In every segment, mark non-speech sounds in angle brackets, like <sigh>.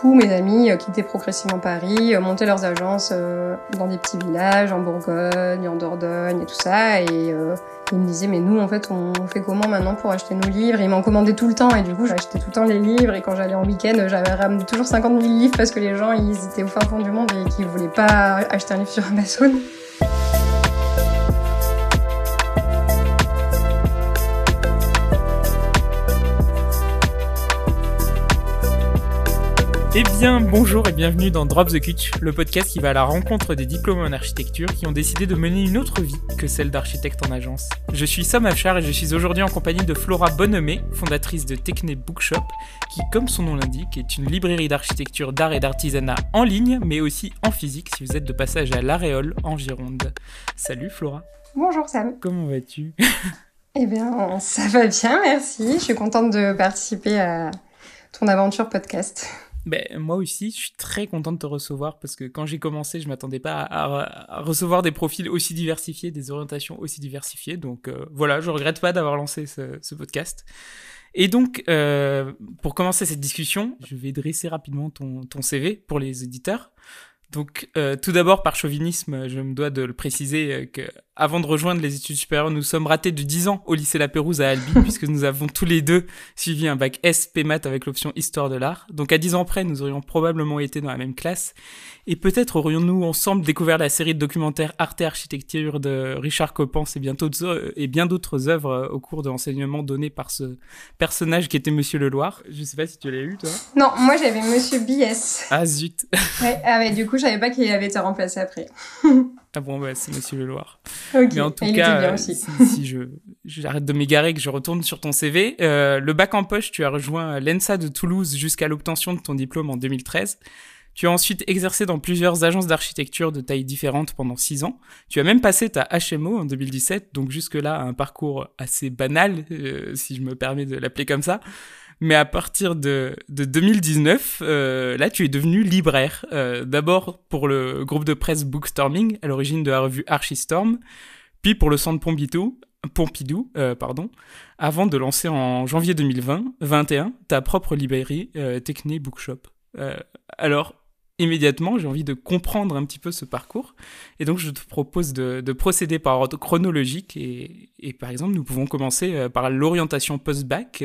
tous mes amis quittaient progressivement Paris, montaient leurs agences dans des petits villages, en Bourgogne, en Dordogne et tout ça. Et ils me disaient, mais nous, en fait, on fait comment maintenant pour acheter nos livres? Ils m'en commandaient tout le temps et du coup, j'achetais tout le temps les livres. Et quand j'allais en week-end, j'avais ramené toujours 50 000 livres parce que les gens, ils étaient au fin fond du monde et qu'ils voulaient pas acheter un livre sur Amazon. Eh bien, bonjour et bienvenue dans Drop the Cut, le podcast qui va à la rencontre des diplômés en architecture qui ont décidé de mener une autre vie que celle d'architecte en agence. Je suis Sam Afchar et je suis aujourd'hui en compagnie de Flora Bonhomé, fondatrice de Techne Bookshop, qui, comme son nom l'indique, est une librairie d'architecture, d'art et d'artisanat en ligne, mais aussi en physique si vous êtes de passage à l'Aréole en Gironde. Salut Flora. Bonjour Sam. Comment vas-tu? <laughs> Eh bien, ça va bien, merci. Je suis contente de participer à ton aventure podcast. Ben, moi aussi, je suis très content de te recevoir parce que quand j'ai commencé, je m'attendais pas à, recevoir des profils aussi diversifiés, des orientations aussi diversifiées. Donc euh, voilà, je regrette pas d'avoir lancé ce, podcast. Et donc, euh, pour commencer cette discussion, je vais dresser rapidement ton, CV pour les éditeurs. Donc, euh, tout d'abord, par chauvinisme, je me dois de le préciser que avant de rejoindre les études supérieures, nous sommes ratés de 10 ans au lycée La Pérouse à Albi, <laughs> puisque nous avons tous les deux suivi un bac SP Math avec l'option Histoire de l'art. Donc, à 10 ans près, nous aurions probablement été dans la même classe. Et peut-être aurions-nous ensemble découvert la série de documentaires Arte Architecture de Richard Coppens et, bientôt, et bien d'autres œuvres euh, au cours de l'enseignement donné par ce personnage qui était Monsieur Leloir. Je sais pas si tu l'as eu, toi. Non, moi j'avais Monsieur Bies. Ah zut. ouais, ah ouais, du coup, je savais pas qu'il avait été remplacé après. <laughs> ah bon, bah, c'est Monsieur Leloir. Mais en tout cas, si, si, je j'arrête de m'égarer, que je retourne sur ton CV, euh, le bac en poche, tu as rejoint l'ENSA de Toulouse jusqu'à l'obtention de ton diplôme en 2013. Tu as ensuite exercé dans plusieurs agences d'architecture de tailles différentes pendant six ans. Tu as même passé ta HMO en 2017, donc jusque-là un parcours assez banal, euh, si je me permets de l'appeler comme ça. Mais à partir de, de 2019, euh, là, tu es devenu libraire. Euh, d'abord pour le groupe de presse Bookstorming, à l'origine de la revue Archistorm, puis pour le centre Pompidou, Pompidou pardon, avant de lancer en janvier 2020, 21, ta propre librairie Techné Bookshop. alors, immédiatement, j'ai envie de comprendre un petit peu ce parcours. Et donc, je te propose de, procéder par ordre chronologique. Et, par exemple, nous pouvons commencer euh, par l'orientation post-bac.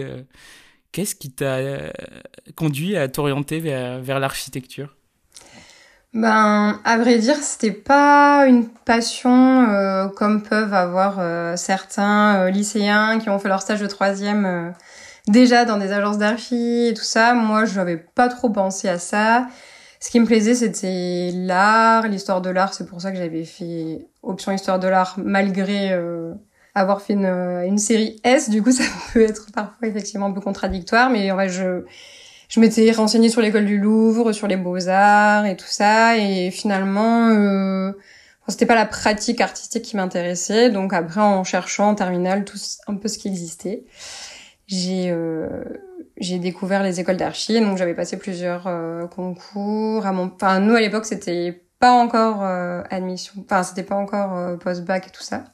Euh, qu'est-ce qui t'a euh, conduit à t'orienter vers, vers l'architecture? Ben, à vrai dire, c'était pas une passion comme peuvent avoir certains lycéens qui ont fait leur stage de troisième déjà dans des agences d'archi et tout ça. Moi, je n'avais pas trop pensé à ça. Ce qui me plaisait, c'était l'art, l'histoire de l'art. C'est pour ça que j'avais fait option histoire de l'art malgré euh, avoir fait une, une, série S. Du coup, <laughs> ça peut être parfois effectivement un peu contradictoire, mais en fait, je je m'étais renseignée sur l'école du Louvre, sur les beaux-arts et tout ça, et finalement, euh, c'était pas la pratique artistique qui m'intéressait. Donc après, en cherchant en terminale tout un peu ce qui existait, j'ai euh, j'ai découvert les écoles d'archi, donc j'avais passé plusieurs euh, concours. À mon, enfin nous à l'époque c'était pas encore euh, admission, enfin c'était pas encore euh, post-bac et tout ça.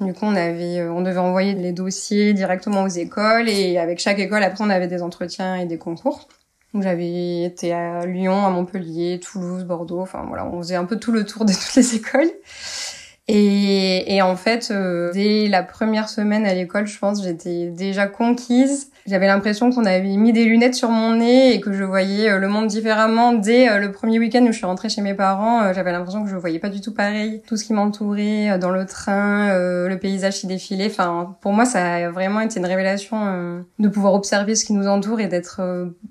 Du coup on avait, on devait envoyer les dossiers directement aux écoles et avec chaque école après on avait des entretiens et des concours. Donc j'avais été à Lyon, à Montpellier, Toulouse, Bordeaux, enfin voilà, on faisait un peu tout le tour de toutes les <laughs> écoles. Et, et en fait, dès la première semaine à l'école, je pense, j'étais déjà conquise j'avais l'impression qu'on avait mis des lunettes sur mon nez et que je voyais euh, le monde différemment dès euh, le premier week-end où je suis rentrée chez mes parents. Euh, j'avais l'impression que je voyais pas du tout pareil. Tout ce qui m'entourait dans le train, le paysage qui défilait. Enfin, pour moi, ça a vraiment été une révélation de pouvoir observer ce qui nous entoure et d'être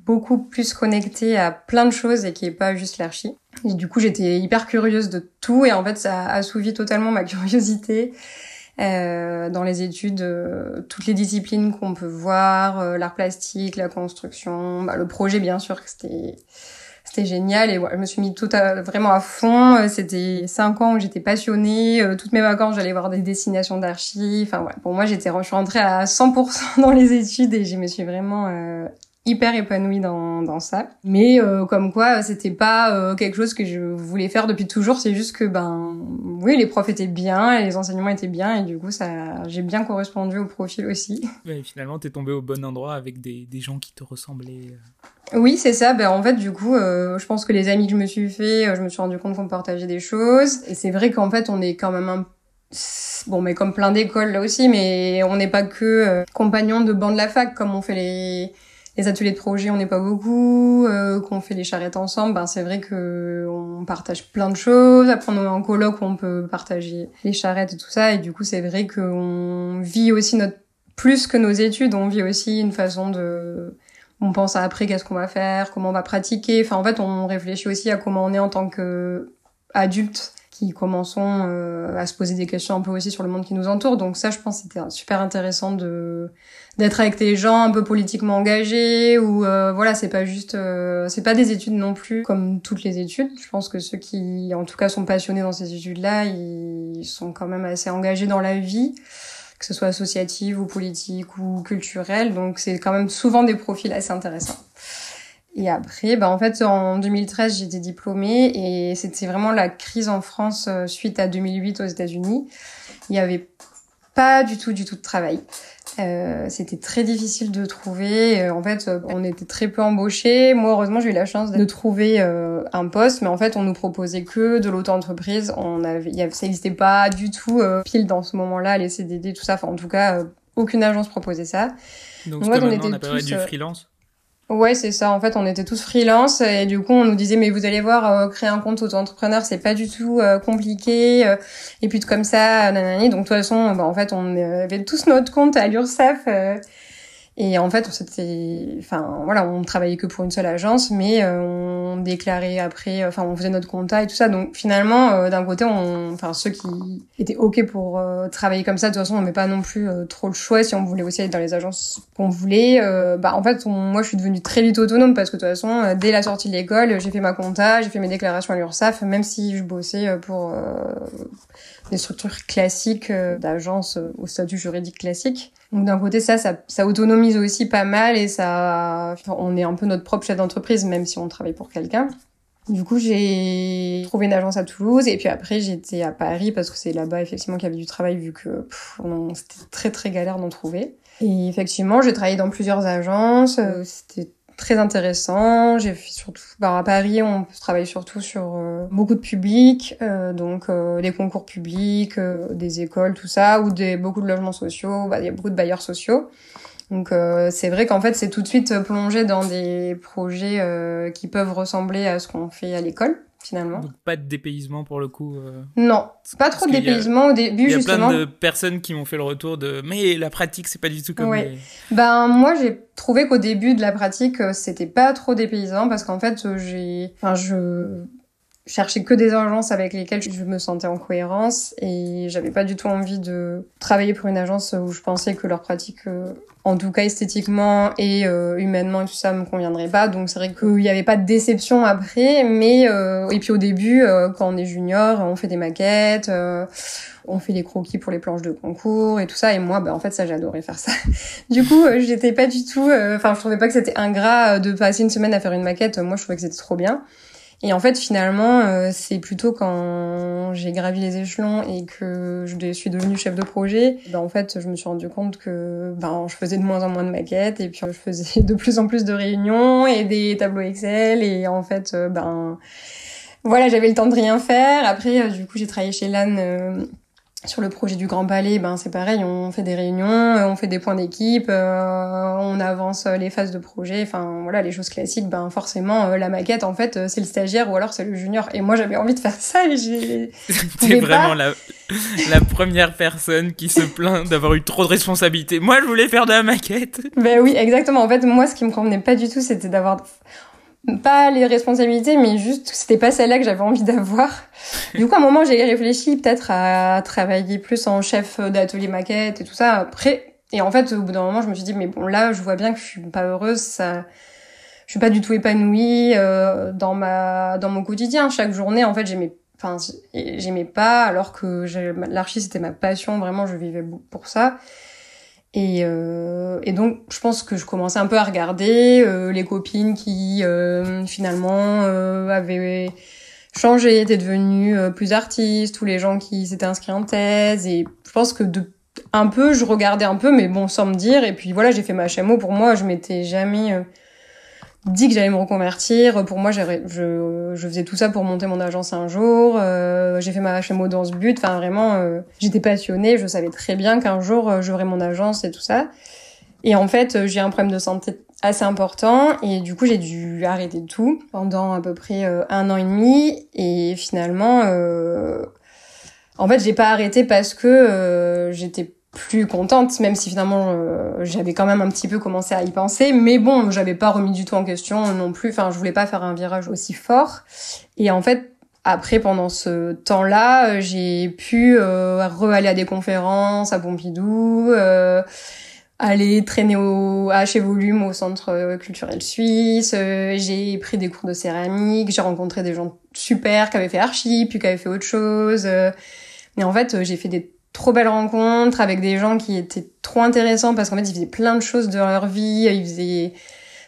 beaucoup plus connecté à plein de choses et qui est pas juste l'archi. Et du coup, j'étais hyper curieuse de tout et en fait, ça a assouvi totalement ma <laughs> curiosité. Euh, dans les études, euh, toutes les disciplines qu'on peut voir, euh, l'art plastique, la construction, bah, le projet bien sûr que c'était c'était génial et voilà, je me suis mis tout à, vraiment à fond. C'était cinq ans où j'étais passionnée. toutes mes vacances, j'allais voir des destinations d'archi. Enfin voilà, pour moi, j'étais, je suis rentrée à 100% <laughs> dans les études et je me suis vraiment hyper épanouie dans, dans ça. Mais euh, comme quoi, c'était pas euh, quelque chose que je voulais faire depuis toujours. C'est juste que ben oui, les profs étaient bien, les enseignements étaient bien, et du coup, ça, j'ai bien correspondu au profil aussi. <laughs> Ouais, finalement, t'es tombé au bon endroit avec des, des gens qui te ressemblaient. Oui, c'est ça. Ben en fait, du coup, euh, je pense que les amis que je me suis fait, je me suis rendu compte qu'on partageait des choses. Et c'est vrai qu'en fait, on est quand même un bon mais comme plein d'écoles là aussi mais on n'est pas que compagnons de banc de la fac comme on fait les les ateliers de projet, on n'est pas beaucoup, euh, qu'on fait les charrettes ensemble, ben c'est vrai que on partage plein de choses. Après, on est en colloque où on peut partager les charrettes et tout ça, et du coup, c'est vrai qu'on vit aussi notre plus que nos études, on vit aussi une façon de on pense à après qu'est-ce qu'on va faire, comment on va pratiquer. Enfin, en fait, on réfléchit aussi à comment on est en tant que adulte qui commençons euh, à se poser des questions un peu aussi sur le monde qui nous entoure. Donc ça, je pense, c'était super intéressant de d'être avec des gens un peu politiquement engagés ou euh, voilà, c'est pas juste, euh, c'est pas des études non plus comme toutes les études. Je pense que ceux qui, en tout cas, sont passionnés dans ces études-là, ils sont quand même assez engagés dans la vie que ce soit associative ou politique ou culturelle. Donc c'est quand même souvent des profils assez intéressants. Et après, bah en fait, en 2013, j'étais diplômée et c'était vraiment la crise en France euh, suite à 2008 aux États-Unis. Il n'y avait pas du tout, du tout de travail. Euh, c'était très difficile de trouver. Euh, en fait, on était très peu embauchés. Moi, heureusement, j'ai eu la chance de trouver euh, un poste, mais en fait, on nous proposait que de l'auto-entreprise. On avait, y avait, ça n'existait pas du tout pile dans ce moment-là, les CDD, tout ça. Enfin, en tout cas, aucune agence proposait ça. Donc, Donc on était on tous, du freelance? Ouais, c'est ça. En fait, on était tous freelance et du coup, on nous disait mais vous allez voir, euh, créer un compte auto-entrepreneur, c'est pas du tout euh, compliqué. Euh, et puis comme ça, nanani. Donc de toute façon, bah, en fait, on avait tous notre compte à l'URSSAF et en fait, on s'était, enfin voilà, on travaillait que pour une seule agence, mais euh, on déclarait après, enfin on faisait notre compta et tout ça. Donc finalement, euh, d'un côté, on, enfin ceux qui étaient ok pour euh, travailler comme ça, de toute façon, on met pas non plus trop le choix si on voulait aussi aller dans les agences qu'on voulait. bah en fait, moi, je suis devenue très vite autonome parce que de toute façon, dès la sortie de l'école, j'ai fait ma compta, j'ai fait mes déclarations à l'URSSAF, même si je bossais pour des structures classiques d'agence au statut juridique classique. Donc d'un côté ça, ça, ça autonomise aussi pas mal et ça, on est un peu notre propre chef d'entreprise même si on travaille pour quelqu'un. Du coup, j'ai trouvé une agence à Toulouse et puis après j'étais à Paris parce que c'est là-bas effectivement qu'il y avait du travail vu que c'était très très galère d'en trouver. Et effectivement, j'ai travaillé dans plusieurs agences, euh, c'était très intéressant. J'ai fait surtout, bah, à Paris, on travaille surtout sur euh, beaucoup de publics, euh, donc euh, des concours publics, des écoles, tout ça, ou des beaucoup de logements sociaux. Bah, il y a beaucoup de bailleurs sociaux. Donc c'est vrai qu'en fait c'est tout de suite plongé dans des projets qui peuvent ressembler à ce qu'on fait à l'école finalement. Donc pas de dépaysement pour le coup. Euh... Non, pas trop de dépaysement au début justement. Il y a plein de personnes qui m'ont fait le retour de mais la pratique c'est pas du tout comme. Ouais. Ben moi j'ai trouvé qu'au début de la pratique euh, c'était pas trop dépaysant parce qu'en fait euh, j'ai, enfin je cherchais que des agences avec lesquelles je me sentais en cohérence et j'avais pas du tout envie de travailler pour une agence où je pensais que leur pratique euh, en tout cas esthétiquement et euh, humainement et tout ça me conviendrait pas. Donc c'est vrai qu'il n'y avait pas de déception après mais euh, et puis au début quand on est junior on fait des maquettes on fait les croquis pour les planches de concours et tout ça. Et moi bah en fait ça j'adorais faire ça. <laughs> Du coup j'étais pas du tout enfin je trouvais pas que c'était ingrat de passer une semaine à faire une maquette. Moi je trouvais que c'était trop bien et en fait, finalement, euh, c'est plutôt quand j'ai gravi les échelons et que je suis devenue chef de projet, ben, en fait, je me suis rendu compte que ben, je faisais de moins en moins de maquettes et puis je faisais <laughs> de plus en plus de réunions et des tableaux Excel et en fait, euh, ben voilà, j'avais le temps de rien faire. Après, euh, du coup, j'ai travaillé chez LAN sur le projet du Grand Palais, ben c'est pareil, on fait des réunions, euh, on fait des points d'équipe, euh, on avance les phases de projet, enfin voilà les choses classiques. Ben forcément euh, la maquette en fait c'est le stagiaire ou alors c'est le junior. Et moi j'avais envie de faire ça et j'ai. <laughs> T'es vraiment la, la première personne qui se plaint d'avoir eu trop de responsabilités. Moi je voulais faire de la maquette. Ben oui exactement. En fait moi ce qui me convenait pas du tout c'était d'avoir pas les responsabilités, mais juste c'était pas celle-là que j'avais envie d'avoir. Du coup, à un moment, j'ai réfléchi peut-être à travailler plus en chef d'atelier maquette et tout ça. Après, et en fait, au bout d'un moment, je me suis dit, mais bon, là, je vois bien que je suis pas heureuse, ça, je suis pas du tout épanouie euh, dans ma, dans mon quotidien. Chaque journée, en fait, j'aimais, enfin, j'aimais pas, alors que l'archi c'était ma passion, vraiment, je vivais pour ça. Et, euh, et donc, je pense que je commençais un peu à regarder euh, les copines qui euh, finalement avaient changé, étaient devenues plus artistes, ou les gens qui s'étaient inscrits en thèse. Et je pense que de un peu, je regardais un peu, mais bon, sans me dire. Et puis voilà, j'ai fait ma HMO. Pour moi, je m'étais jamais dit que j'allais me reconvertir. Pour moi, je, je faisais tout ça pour monter mon agence un jour. Euh, j'ai fait ma HMO dans ce but. Enfin, vraiment, euh, j'étais passionnée. Je savais très bien qu'un jour, euh, j'aurais mon agence et tout ça. Et en fait, euh, j'ai un problème de santé assez important et du coup, j'ai dû arrêter tout pendant à peu près un an et demi. Et finalement, en fait, j'ai pas arrêté parce que j'étais plus contente, même si finalement euh, j'avais quand même un petit peu commencé à y penser. Mais bon, j'avais pas remis du tout en question non plus. Enfin, je voulais pas faire un virage aussi fort. Et en fait, après, pendant ce temps-là, j'ai pu euh, re-aller à des conférences à Pompidou, euh, aller traîner au H Volume au Centre culturel suisse. Euh, j'ai pris des cours de céramique. J'ai rencontré des gens super qui avaient fait archi, puis qui avaient fait autre chose. mais en fait, j'ai fait des trop belles rencontres avec des gens qui étaient trop intéressants parce qu'en fait ils faisaient plein de choses de leur vie ils faisaient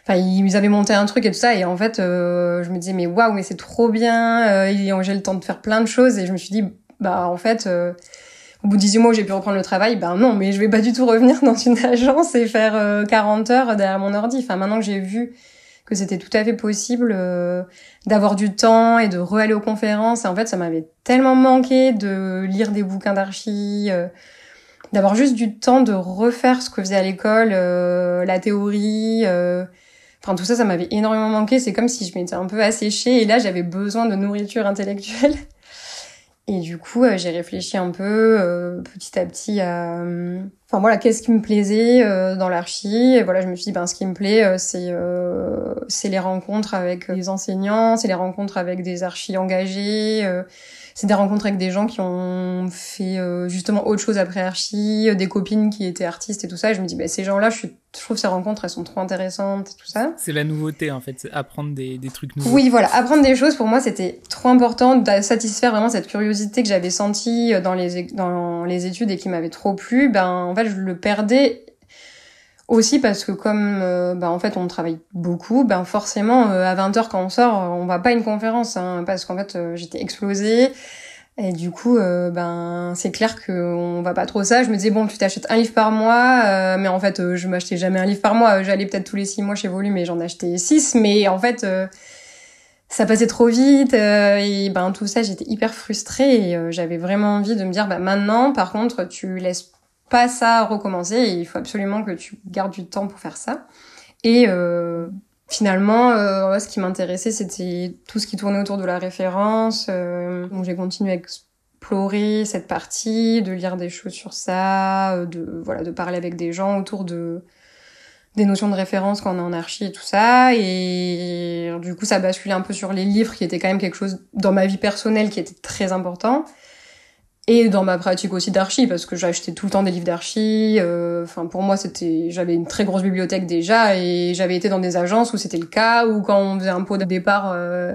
enfin ils avaient monté un truc et tout ça. Et en fait euh, je me disais mais waouh mais c'est trop bien euh, j'ai le temps de faire plein de choses. Et je me suis dit bah en fait euh, au bout de 18 mois j'ai pu reprendre le travail ben non mais je vais pas du tout <laughs> revenir dans une agence et faire 40 heures derrière mon ordi. Enfin maintenant que j'ai vu que c'était tout à fait possible euh, d'avoir du temps et de re-aller aux conférences. Et en fait, ça m'avait tellement manqué de lire des bouquins d'archi, euh, d'avoir juste du temps de refaire ce que faisait à l'école, euh, la théorie. Enfin, tout ça, ça m'avait énormément manqué. C'est comme si je m'étais un peu asséchée et là, j'avais besoin de nourriture intellectuelle. <laughs> Et du coup, euh, j'ai réfléchi un peu euh, petit à petit à, euh, enfin voilà, qu'est-ce qui me plaisait dans l'archi. Et voilà, je me suis dit, ben ce qui me plaît, c'est c'est les rencontres avec les enseignants, c'est les rencontres avec des archis engagés c'est des rencontres avec des gens qui ont fait euh, justement autre chose après Archie, euh, des copines qui étaient artistes et tout ça. Et je me dis, bah, ces gens-là, je, je trouve ces rencontres, elles sont trop intéressantes et tout ça. C'est la nouveauté, en fait, apprendre des, des trucs nouveaux. Oui, voilà, apprendre des choses, pour moi, c'était trop important de satisfaire vraiment cette curiosité que j'avais sentie euh, dans les, dans les études et qui m'avait trop plu. Ben, en fait, je le perdais aussi parce que comme euh, bah, en fait on travaille beaucoup, ben forcément euh, à 20h quand on sort, on va pas à une conférence hein, parce qu'en fait euh, j'étais explosée et du coup ben c'est clair que on va pas trop ça. Je me disais bon tu t'achètes un livre par mois mais en fait je m'achetais jamais un livre par mois, j'allais peut-être tous les six mois chez Volume et j'en achetais six mais en fait ça passait trop vite et ben tout ça j'étais hyper frustrée et j'avais vraiment envie de me dire bah maintenant par contre tu laisses pas ça recommencer et il faut absolument que tu gardes du temps pour faire ça. Et euh, finalement, euh, ce qui m'intéressait, c'était tout ce qui tournait autour de la référence. Euh, donc j'ai continué à explorer cette partie, de lire des choses sur ça, euh, de voilà, de parler avec des gens autour de des notions de référence quand on est en archi et tout ça. Et du coup, ça basculait un peu sur les livres, qui étaient quand même quelque chose dans ma vie personnelle qui était très important et dans ma pratique aussi d'archi parce que j'achetais tout le temps des livres d'archi euh, enfin pour moi c'était j'avais une très grosse bibliothèque déjà et j'avais été dans des agences où c'était le cas ou quand on faisait un pot de départ euh,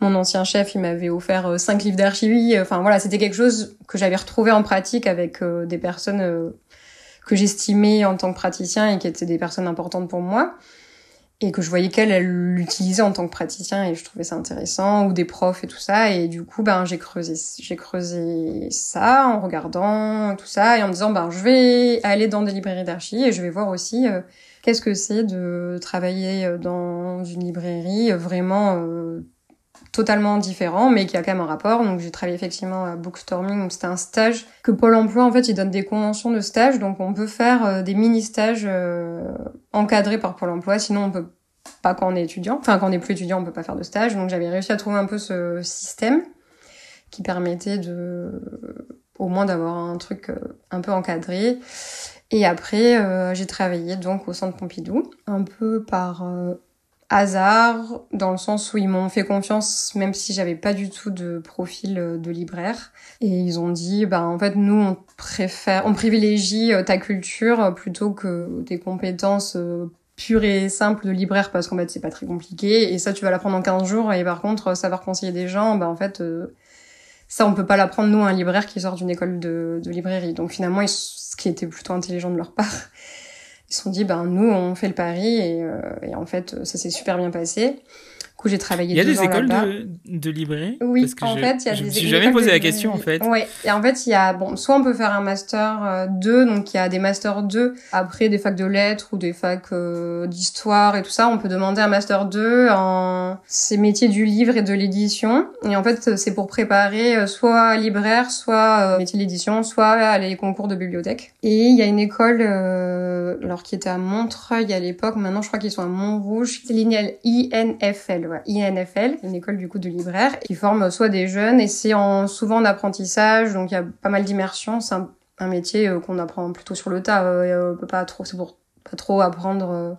mon ancien chef il m'avait offert euh, cinq livres d'archi enfin voilà c'était quelque chose que j'avais retrouvé en pratique avec des personnes que j'estimais en tant que praticien et qui étaient des personnes importantes pour moi et que je voyais qu'elle elle l'utilisait en tant que praticien et je trouvais ça intéressant ou des profs et tout ça. Et du coup ben j'ai creusé j'ai creusé ça en regardant tout ça et en me disant ben je vais aller dans des librairies d'archi et je vais voir aussi euh, qu'est-ce que c'est de travailler euh, dans une librairie vraiment euh, totalement différent, mais qui a quand même un rapport. Donc j'ai travaillé effectivement à Bookstorming, c'était un stage que Pôle Emploi en fait il donne des conventions de stage, donc on peut faire euh, des mini stages euh, encadrés par Pôle Emploi. Sinon on peut pas quand on est étudiant, enfin quand on est plus étudiant on peut pas faire de stage. Donc j'avais réussi à trouver un peu ce système qui permettait de au moins d'avoir un truc euh, un peu encadré. Et après, j'ai travaillé donc au Centre Pompidou, un peu par hasard dans le sens où ils m'ont fait confiance même si j'avais pas du tout de profil euh, de libraire. Et ils ont dit bah en fait nous on préfère on privilégie euh, ta culture euh, plutôt que tes compétences pures et simples de libraire parce qu'en fait c'est pas très compliqué. Et ça tu vas l'apprendre en 15 jours. Et par contre savoir conseiller des gens bah en fait Ça, on peut pas l'apprendre nous un libraire qui sort d'une école de librairie. Donc finalement, ce qui était plutôt intelligent de leur part, ils se sont dit, ben nous, on fait le pari et, euh, et en fait, ça s'est super bien passé coup, j'ai travaillé. Il y a des écoles de, de librairie? Oui, en fait, il y a je des. Je me suis jamais posé la question en fait. Oui, et en fait, il y a bon, soit on peut faire un master 2, euh, donc il y a des masters 2 après des facs de lettres ou des facs euh, d'histoire et tout ça. On peut demander un master 2 en ces métiers du livre et de l'édition. Et en fait, c'est pour préparer euh, soit libraire, soit métier de l'édition, soit les concours de bibliothèque. Et il y a une école, alors qui était à Montreuil à l'époque. Maintenant, je crois qu'ils sont à Montrouge. C'est l'INFL INFL, une école du coup de libraire, qui forme soit des jeunes et c'est en, souvent en apprentissage, donc il y a pas mal d'immersion. C'est un, métier euh, qu'on apprend plutôt sur le tas. Euh, peut pas trop, c'est pour pas trop apprendre. Euh.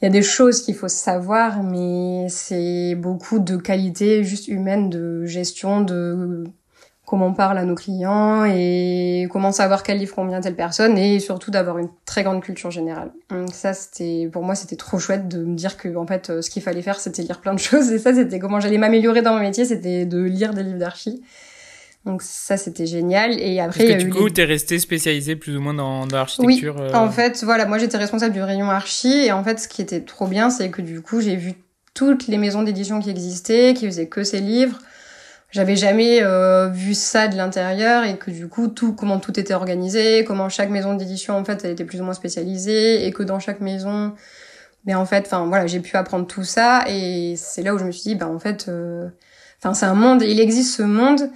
Il y a des choses qu'il faut savoir, mais c'est beaucoup de qualité juste humaine, de gestion, de comment on parle à nos clients et comment savoir quel livre convient telle personne et surtout d'avoir une très grande culture générale. Donc ça c'était pour moi c'était trop chouette de me dire que en fait euh, ce qu'il fallait faire c'était lire plein de <laughs> choses et ça c'était comment j'allais m'améliorer dans mon métier c'était de lire des livres d'archi. Donc ça c'était génial et après que du coup t'es resté spécialisé plus ou moins dans, dans l'architecture. Oui, en fait voilà moi j'étais responsable du rayon archi et en fait ce qui était trop bien c'est que du coup j'ai vu toutes les maisons d'édition qui existaient qui faisaient que ces livres j'avais jamais euh, vu ça de l'intérieur et que du coup tout comment tout était organisé, comment chaque maison d'édition en fait était plus ou moins spécialisée et que dans chaque maison mais en fait enfin voilà, j'ai pu apprendre tout ça et c'est là où je me suis dit bah en fait euh, enfin c'est un monde, il existe ce monde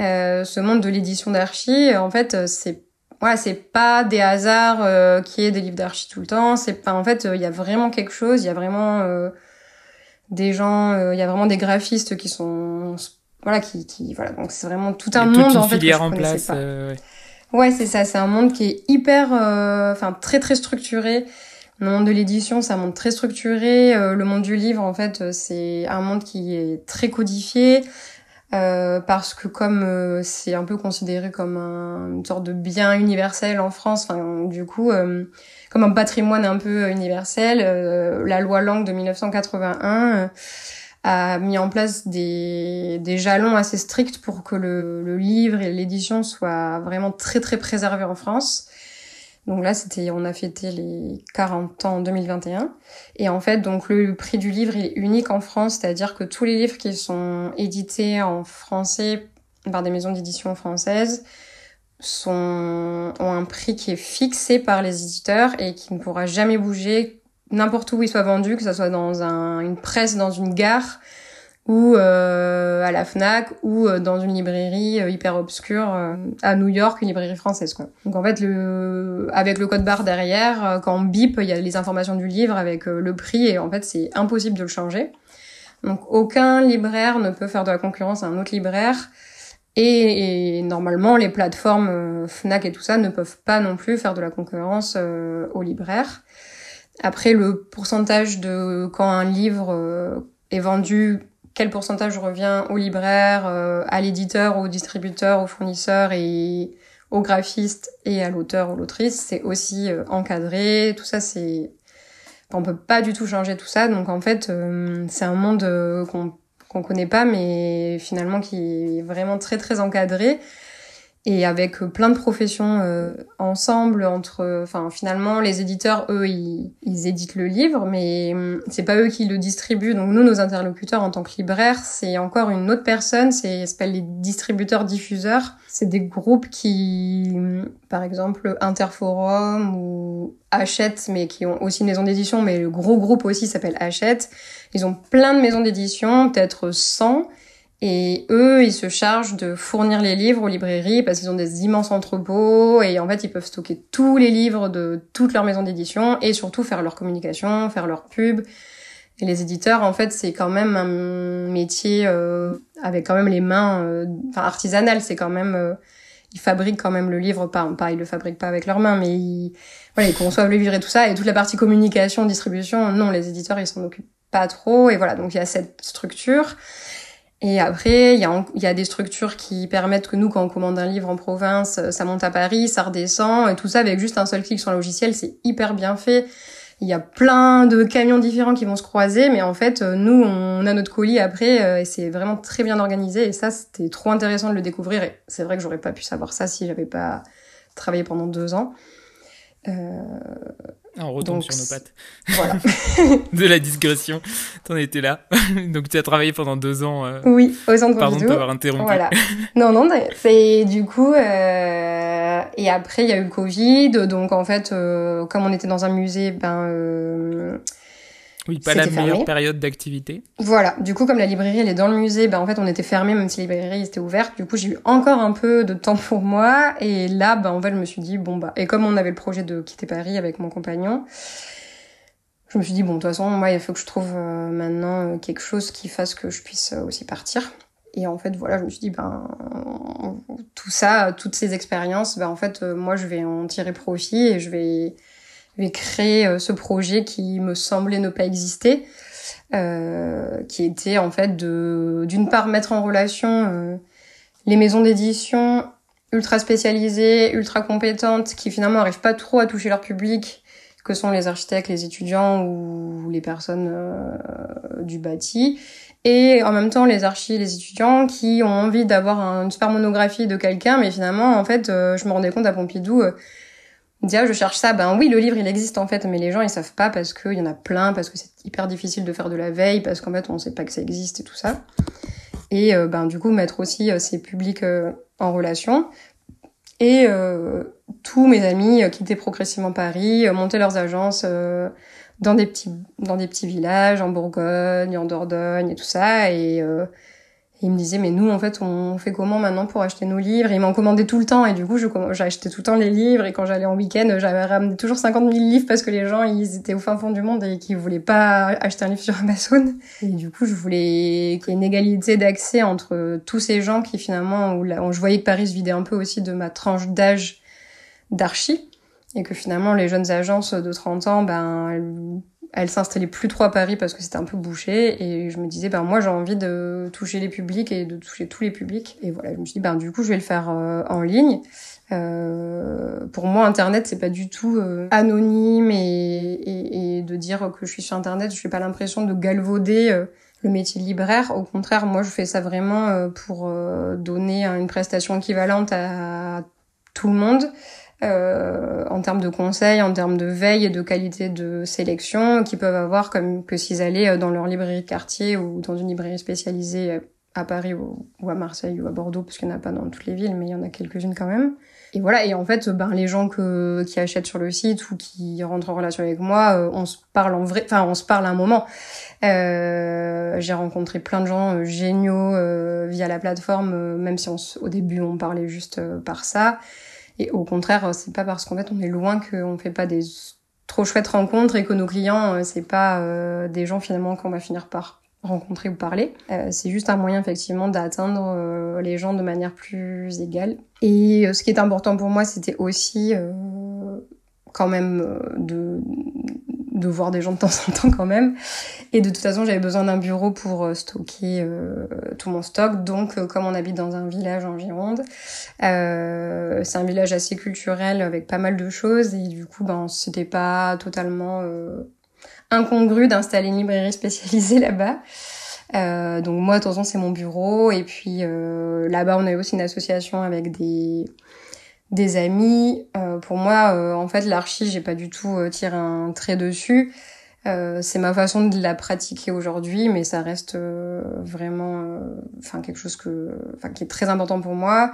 euh, ce monde de l'édition d'archi. En fait c'est voilà, c'est pas des hasards euh, qui est des livres d'archi tout le temps, c'est pas en fait il y a vraiment quelque chose, il y a vraiment des gens, il y a vraiment des graphistes qui sont voilà qui, qui voilà. Donc c'est vraiment tout un monde en fait que je en place pas. Euh, ouais, c'est ça. C'est un monde qui est hyper euh, enfin très très structuré. Le monde de l'édition c'est un monde très structuré. Euh, le monde du livre en fait c'est un monde qui est très codifié parce que comme c'est un peu considéré comme un, une sorte de bien universel en France enfin du coup comme un patrimoine un peu universel la loi Langue de 1981 a mis en place des, des jalons assez stricts pour que le, le livre et l'édition soient vraiment très très préservés en France. Donc là, c'était, on a fêté les 40 ans en 2021. Et en fait, donc le prix du livre est unique en France, c'est-à-dire que tous les livres qui sont édités en français par des maisons d'édition françaises sont, ont un prix qui est fixé par les éditeurs et qui ne pourra jamais bouger n'importe où il soit vendu, que ce soit dans un, une presse, dans une gare, ou euh, à la Fnac, ou euh, dans une librairie euh, hyper obscure euh, à New York, une librairie française. Quoi. Donc en fait, le, avec le code barre derrière, quand on bip, il y a les informations du livre avec le prix, et en fait, c'est impossible de le changer. Donc aucun libraire ne peut faire de la concurrence à un autre libraire. Et, et normalement, les plateformes Fnac et tout ça ne peuvent pas non plus faire de la concurrence aux libraires. Après, le pourcentage de quand un livre euh, est vendu, quel pourcentage revient au libraire, euh, à l'éditeur, au distributeur, au fournisseur et au graphiste et à l'auteur ou l'autrice, c'est aussi euh, encadré. Tout ça, c'est on peut pas du tout changer tout ça. Donc en fait, c'est un monde qu'on qu'on connaît pas, mais finalement qui est vraiment très très encadré et avec euh, plein de professions euh, ensemble entre enfin finalement les éditeurs eux ils, ils éditent le livre mais hum, c'est pas eux qui le distribuent. Donc nous nos interlocuteurs en tant que libraires c'est encore une autre personne. C'est s'appelle les distributeurs diffuseurs. C'est des groupes qui hum, par exemple Interforum ou Hachette mais qui ont aussi une maison d'édition. Mais le gros groupe aussi s'appelle Hachette. Ils ont plein de maisons d'édition peut-être 100 et eux, ils se chargent de fournir les livres aux librairies parce qu'ils ont des immenses entrepôts et en fait, ils peuvent stocker tous les livres de toute leur maison d'édition et surtout faire leur communication, faire leur pub. Et les éditeurs, en fait, c'est quand même un métier euh, avec quand même les mains, euh, enfin artisanal. C'est quand même, euh, ils fabriquent quand même le livre, pas, pas ils le fabriquent pas avec leurs mains, mais ils, voilà, ils conçoivent le livre et tout ça. Et toute la partie communication, distribution, non, les éditeurs, ils s'en occupent pas trop. Et voilà, donc il y a cette structure. Et après, il y, a, des structures qui permettent que nous, quand on commande un livre en province, euh, ça monte à Paris, ça redescend, et tout ça avec juste un seul clic sur le logiciel, c'est hyper bien fait. il y a plein de camions différents qui vont se croiser, mais en fait, euh, nous, on a notre colis après, euh, et c'est vraiment très bien organisé, et ça, c'était trop intéressant de le découvrir, et c'est vrai que j'aurais pas pu savoir ça si j'avais pas travaillé pendant deux ans. Euh, on retombe sur nos pattes. Voilà. <laughs> de la digression. T'en étais là. <laughs> Donc tu as travaillé pendant deux ans. Euh... Oui, au centre Pardon de t'avoir interrompu. Voilà. <laughs> non, non, c'est du coup. Euh... Et après, il y a eu le Covid. Donc en fait, euh, comme on était dans un musée, ben euh, oui, pas la meilleure période d'activité. Voilà. Du coup, comme la librairie elle est dans le musée, ben en fait on était fermé même si la librairie était ouverte. Du coup, j'ai eu encore un peu de temps pour moi. Et là, ben en fait, je me suis dit bon bah et comme on avait le projet de quitter Paris avec mon compagnon, je me suis dit bon de toute façon moi il faut que je trouve euh, maintenant euh, quelque chose qui fasse que je puisse euh, aussi partir. Et en fait voilà, je me suis dit ben tout ça, toutes ces expériences, ben en fait moi je vais en tirer profit et je vais vais créer euh, ce projet qui me semblait ne pas exister, euh, qui était en fait de d'une part mettre en relation euh, les maisons d'édition ultra spécialisées, ultra compétentes, qui finalement n'arrivent pas trop à toucher leur public, que sont les architectes, les étudiants ou les personnes du bâti, et en même temps les archis, les étudiants qui ont envie d'avoir une super monographie de quelqu'un, mais finalement en fait je me rendais compte à Pompidou Déjà, je cherche ça. Ben oui, le livre, il existe en fait, mais les gens, ils savent pas parce qu'il y en a plein, parce que c'est hyper difficile de faire de la veille, parce qu'en fait, on sait pas que ça existe et tout ça. Et euh, ben du coup, mettre aussi euh, ces publics euh, en relation. Et tous mes amis quittaient progressivement Paris, montaient leurs agences dans des petits dans des petits villages en Bourgogne, en Dordogne et tout ça. Et il me disait mais nous en fait on fait comment maintenant pour acheter nos livres? Il m'en commandait tout le temps. Et du coup acheté tout le temps les livres. Et quand j'allais en week-end j'avais ramené toujours 50 000 livres parce que les gens ils étaient au fin fond du monde et qu'ils voulaient pas acheter un livre sur Amazon. Et du coup je voulais qu'il y ait une égalité d'accès entre tous ces gens qui finalement où, là, je voyais que Paris se vidait un peu aussi de ma tranche d'âge d'archi. Et que finalement les jeunes agences de 30 ans ben elle s'installait plus trop à Paris parce que c'était un peu bouché et je me disais ben moi j'ai envie de toucher les publics et de toucher tous les publics. Et voilà je me suis dit ben du coup je vais le faire euh, en ligne. Euh, pour moi internet c'est pas du tout euh, anonyme et, et, et, de dire que je suis sur internet je n'ai pas l'impression de galvauder euh, le métier de libraire. Au contraire moi je fais ça vraiment pour donner une prestation équivalente à tout le monde euh, en termes de conseils, en termes de veille et de qualité de sélection qu'ils peuvent avoir comme que s'ils allaient euh, dans leur librairie de quartier ou dans une librairie spécialisée euh, à Paris ou, à Marseille ou à Bordeaux parce qu'il n'y en a pas dans toutes les villes mais il y en a quelques-unes quand même. Et voilà et en fait ben les gens que qui achètent sur le site ou qui rentrent en relation avec moi, on se parle en vrai enfin on se parle un moment. Euh, j'ai rencontré plein de gens géniaux via la plateforme même si au début on parlait juste par ça. Et au contraire, c'est pas parce qu'en fait on est loin qu'on fait pas des trop chouettes rencontres et que nos clients, euh, c'est pas euh, des gens finalement qu'on va finir par rencontrer ou parler. Euh, c'est juste un moyen effectivement d'atteindre les gens de manière plus égale. Et ce qui est important pour moi, c'était aussi quand même de de voir des gens de temps en temps quand même. Et de toute façon, j'avais besoin d'un bureau pour euh, stocker euh, tout mon stock. Donc, euh, comme on habite dans un village en Gironde, euh, c'est un village assez culturel avec pas mal de choses. Et du coup, ben, c'était pas totalement incongru d'installer une librairie spécialisée <laughs> là-bas. Donc moi, de toute façon, c'est mon bureau. Et puis là-bas, on a aussi une association avec des des amis. Euh, pour moi, euh, en fait, l'archi, j'ai pas du tout euh, tiré un trait dessus. c'est ma façon de la pratiquer aujourd'hui, mais ça reste vraiment, enfin quelque chose que, enfin qui est très important pour moi.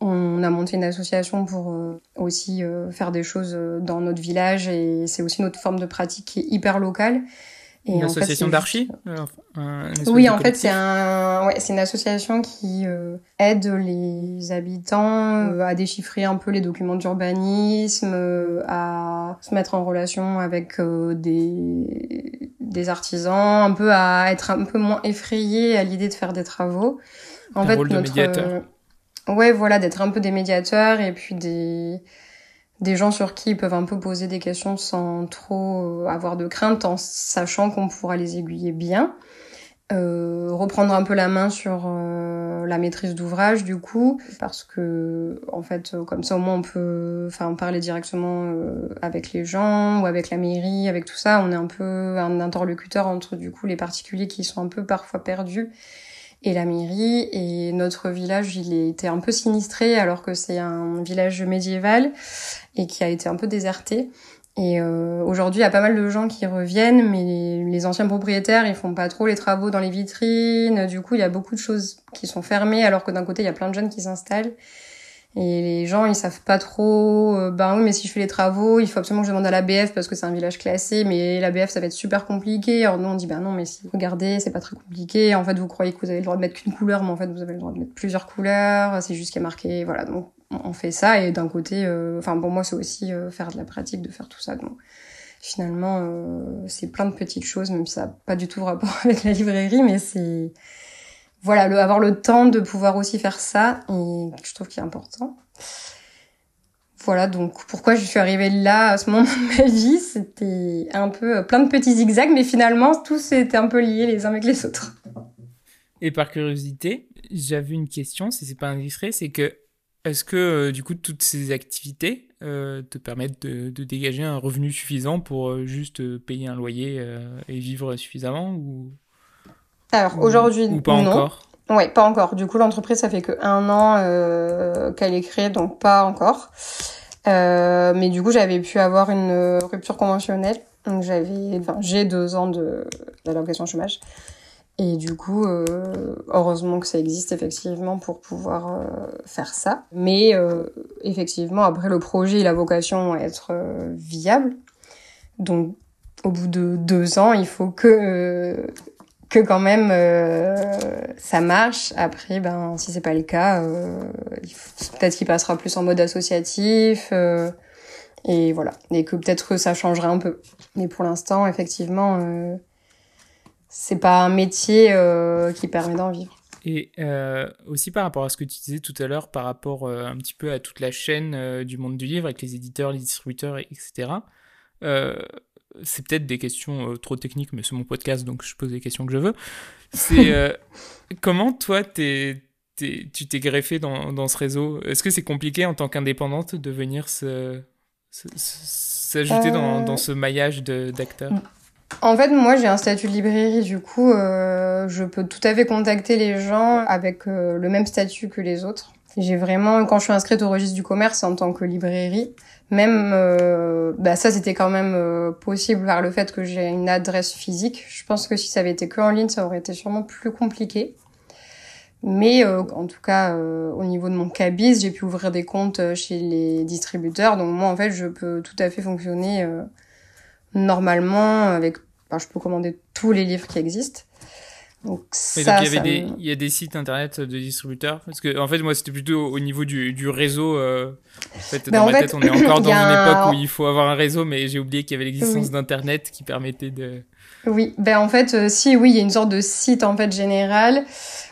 On a monté une association pour aussi faire des choses dans notre village et c'est aussi notre forme de pratique qui est hyper locale une association d'archi euh, Oui, en fait, c'est un, ouais, une association qui euh, aide les habitants euh, à déchiffrer un peu les documents d'urbanisme, à se mettre en relation avec des des artisans, un peu à être un peu moins effrayés à l'idée de faire des travaux. En un fait, rôle notre, de médiateur. ouais, voilà, d'être un peu des médiateurs et puis des des gens sur qui ils peuvent un peu poser des questions sans trop euh, avoir de crainte en sachant qu'on pourra les aiguiller bien. euh, reprendre un peu la main sur euh, la maîtrise d'ouvrage du coup parce que en fait euh, comme ça au moins on peut enfin parler directement avec les gens ou avec la mairie avec tout ça on est un peu un interlocuteur entre du coup les particuliers qui sont un peu parfois perdus et la mairie et notre village il était un peu sinistré alors que c'est un village médiéval et qui a été un peu déserté et euh, aujourd'hui, il y a pas mal de gens qui reviennent, mais les, anciens propriétaires, ils font pas trop les travaux dans les vitrines. Du coup, il y a beaucoup de choses qui sont fermées, alors que d'un côté, il y a plein de jeunes qui s'installent. Et les gens, ils savent pas trop, euh, ben oui, mais si je fais les travaux, il faut absolument que je demande à la BF parce que c'est un village classé, mais la BF, ça va être super compliqué. Alors nous, on dit, ben non, mais si, regardez, c'est pas très compliqué. En fait, vous croyez que vous avez le droit de mettre qu'une couleur, mais en fait, vous avez le droit de mettre plusieurs couleurs. C'est juste qu'il y a marqué, voilà. Donc, on fait ça et d'un côté, euh, enfin pour moi c'est aussi euh, faire de la pratique, de faire tout ça. Donc finalement euh, c'est plein de petites choses, même si ça n'a pas du tout rapport <laughs> avec la librairie, mais c'est voilà le, avoir le temps de pouvoir aussi faire ça et je trouve qu'il est important. Voilà, donc pourquoi je suis arrivée là à ce moment de ma vie, c'était un peu plein de petits zigzags, mais finalement tous étaient un peu liés les uns avec les autres. Et par curiosité, j'avais une question, si c'est pas indiscret, c'est que est-ce que euh, du coup toutes ces activités euh, te permettent de, dégager un revenu suffisant pour euh, juste payer un loyer et vivre suffisamment ou Alors aujourd'hui ou pas encore Oui, pas encore. Du coup l'entreprise ça fait que un an qu'elle est créée donc pas encore. mais du coup j'avais pu avoir une rupture conventionnelle donc j'avais enfin, j'ai deux ans de d'allocation chômage. Et du coup, euh, heureusement que ça existe effectivement pour pouvoir euh, faire ça. Mais euh, effectivement, après le projet, il a vocation à être viable. Donc, au bout de deux ans, il faut que quand même ça marche. Après, ben si c'est pas le cas, peut-être qu'il passera plus en mode associatif. et voilà. Et que peut-être que ça changerait un peu. Mais pour l'instant, effectivement c'est pas un métier euh, qui permet d'en vivre. Et euh, aussi par rapport à ce que tu disais tout à l'heure, par rapport euh, un petit peu à toute la chaîne du monde du livre avec les éditeurs, les distributeurs, etc. c'est peut-être des questions trop techniques, mais c'est mon podcast, donc je pose les questions que je veux. C'est <laughs> comment toi, tu t'es greffé dans, dans, ce réseau? Est-ce que c'est compliqué en tant qu'indépendante de venir s'ajouter dans, dans, ce maillage d'acteurs? en fait, moi, j'ai un statut de librairie, du coup, euh, je peux tout à fait contacter les gens avec euh, le même statut que les autres. J'ai vraiment, quand je suis inscrite au registre du commerce en tant que librairie, même, euh, bah ça, c'était quand même euh, possible par le fait que j'ai une adresse physique. Je pense que si ça avait été que en ligne, ça aurait été sûrement plus compliqué. Mais en tout cas, au niveau de mon cabis, j'ai pu ouvrir des comptes chez les distributeurs. Donc moi, en fait, je peux tout à fait fonctionner normalement, avec, je peux commander tous les livres qui existent. Donc, ça, il, y avait des, il y a des sites internet de distributeurs Parce que, en fait, moi, c'était plutôt au niveau du, du réseau. Euh, en fait, dans ma tête, on est <coughs> encore dans une époque où il faut avoir un réseau, mais j'ai oublié qu'il y avait l'existence d'internet qui permettait de. Oui, ben en fait, euh, si, oui, il y a une sorte de site en fait général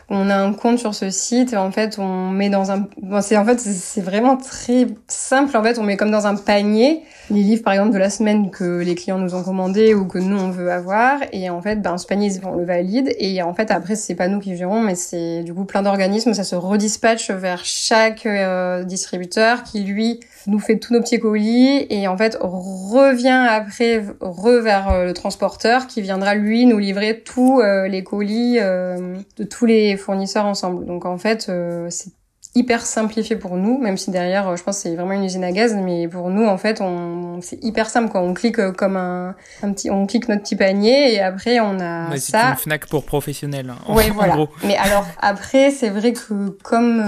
on a un compte sur ce site en fait on met dans un c'est en fait c'est vraiment très simple. En fait on met comme dans un panier les livres par exemple de la semaine que les clients nous ont commandés ou que nous on veut avoir. Et en fait ben ce panier on le valide. Et en fait après c'est pas nous qui gérons mais c'est du coup plein d'organismes. Ça se redispatche vers chaque euh, distributeur qui lui nous fait tous nos petits colis et en fait revient après re vers euh, le transporteur qui viendra lui nous livrer tous euh, les colis de tous les fournisseurs ensemble. Donc en fait, euh, c'est hyper simplifié pour nous, même si derrière, euh, je pense c'est vraiment une usine à gaz, mais pour nous, en fait, on, c'est hyper simple quand on clique euh, comme un, un, petit, on clique notre petit panier et après on a ça. C'est une Fnac pour professionnels. Hein, oui, <laughs> voilà. Mais alors après, c'est vrai que comme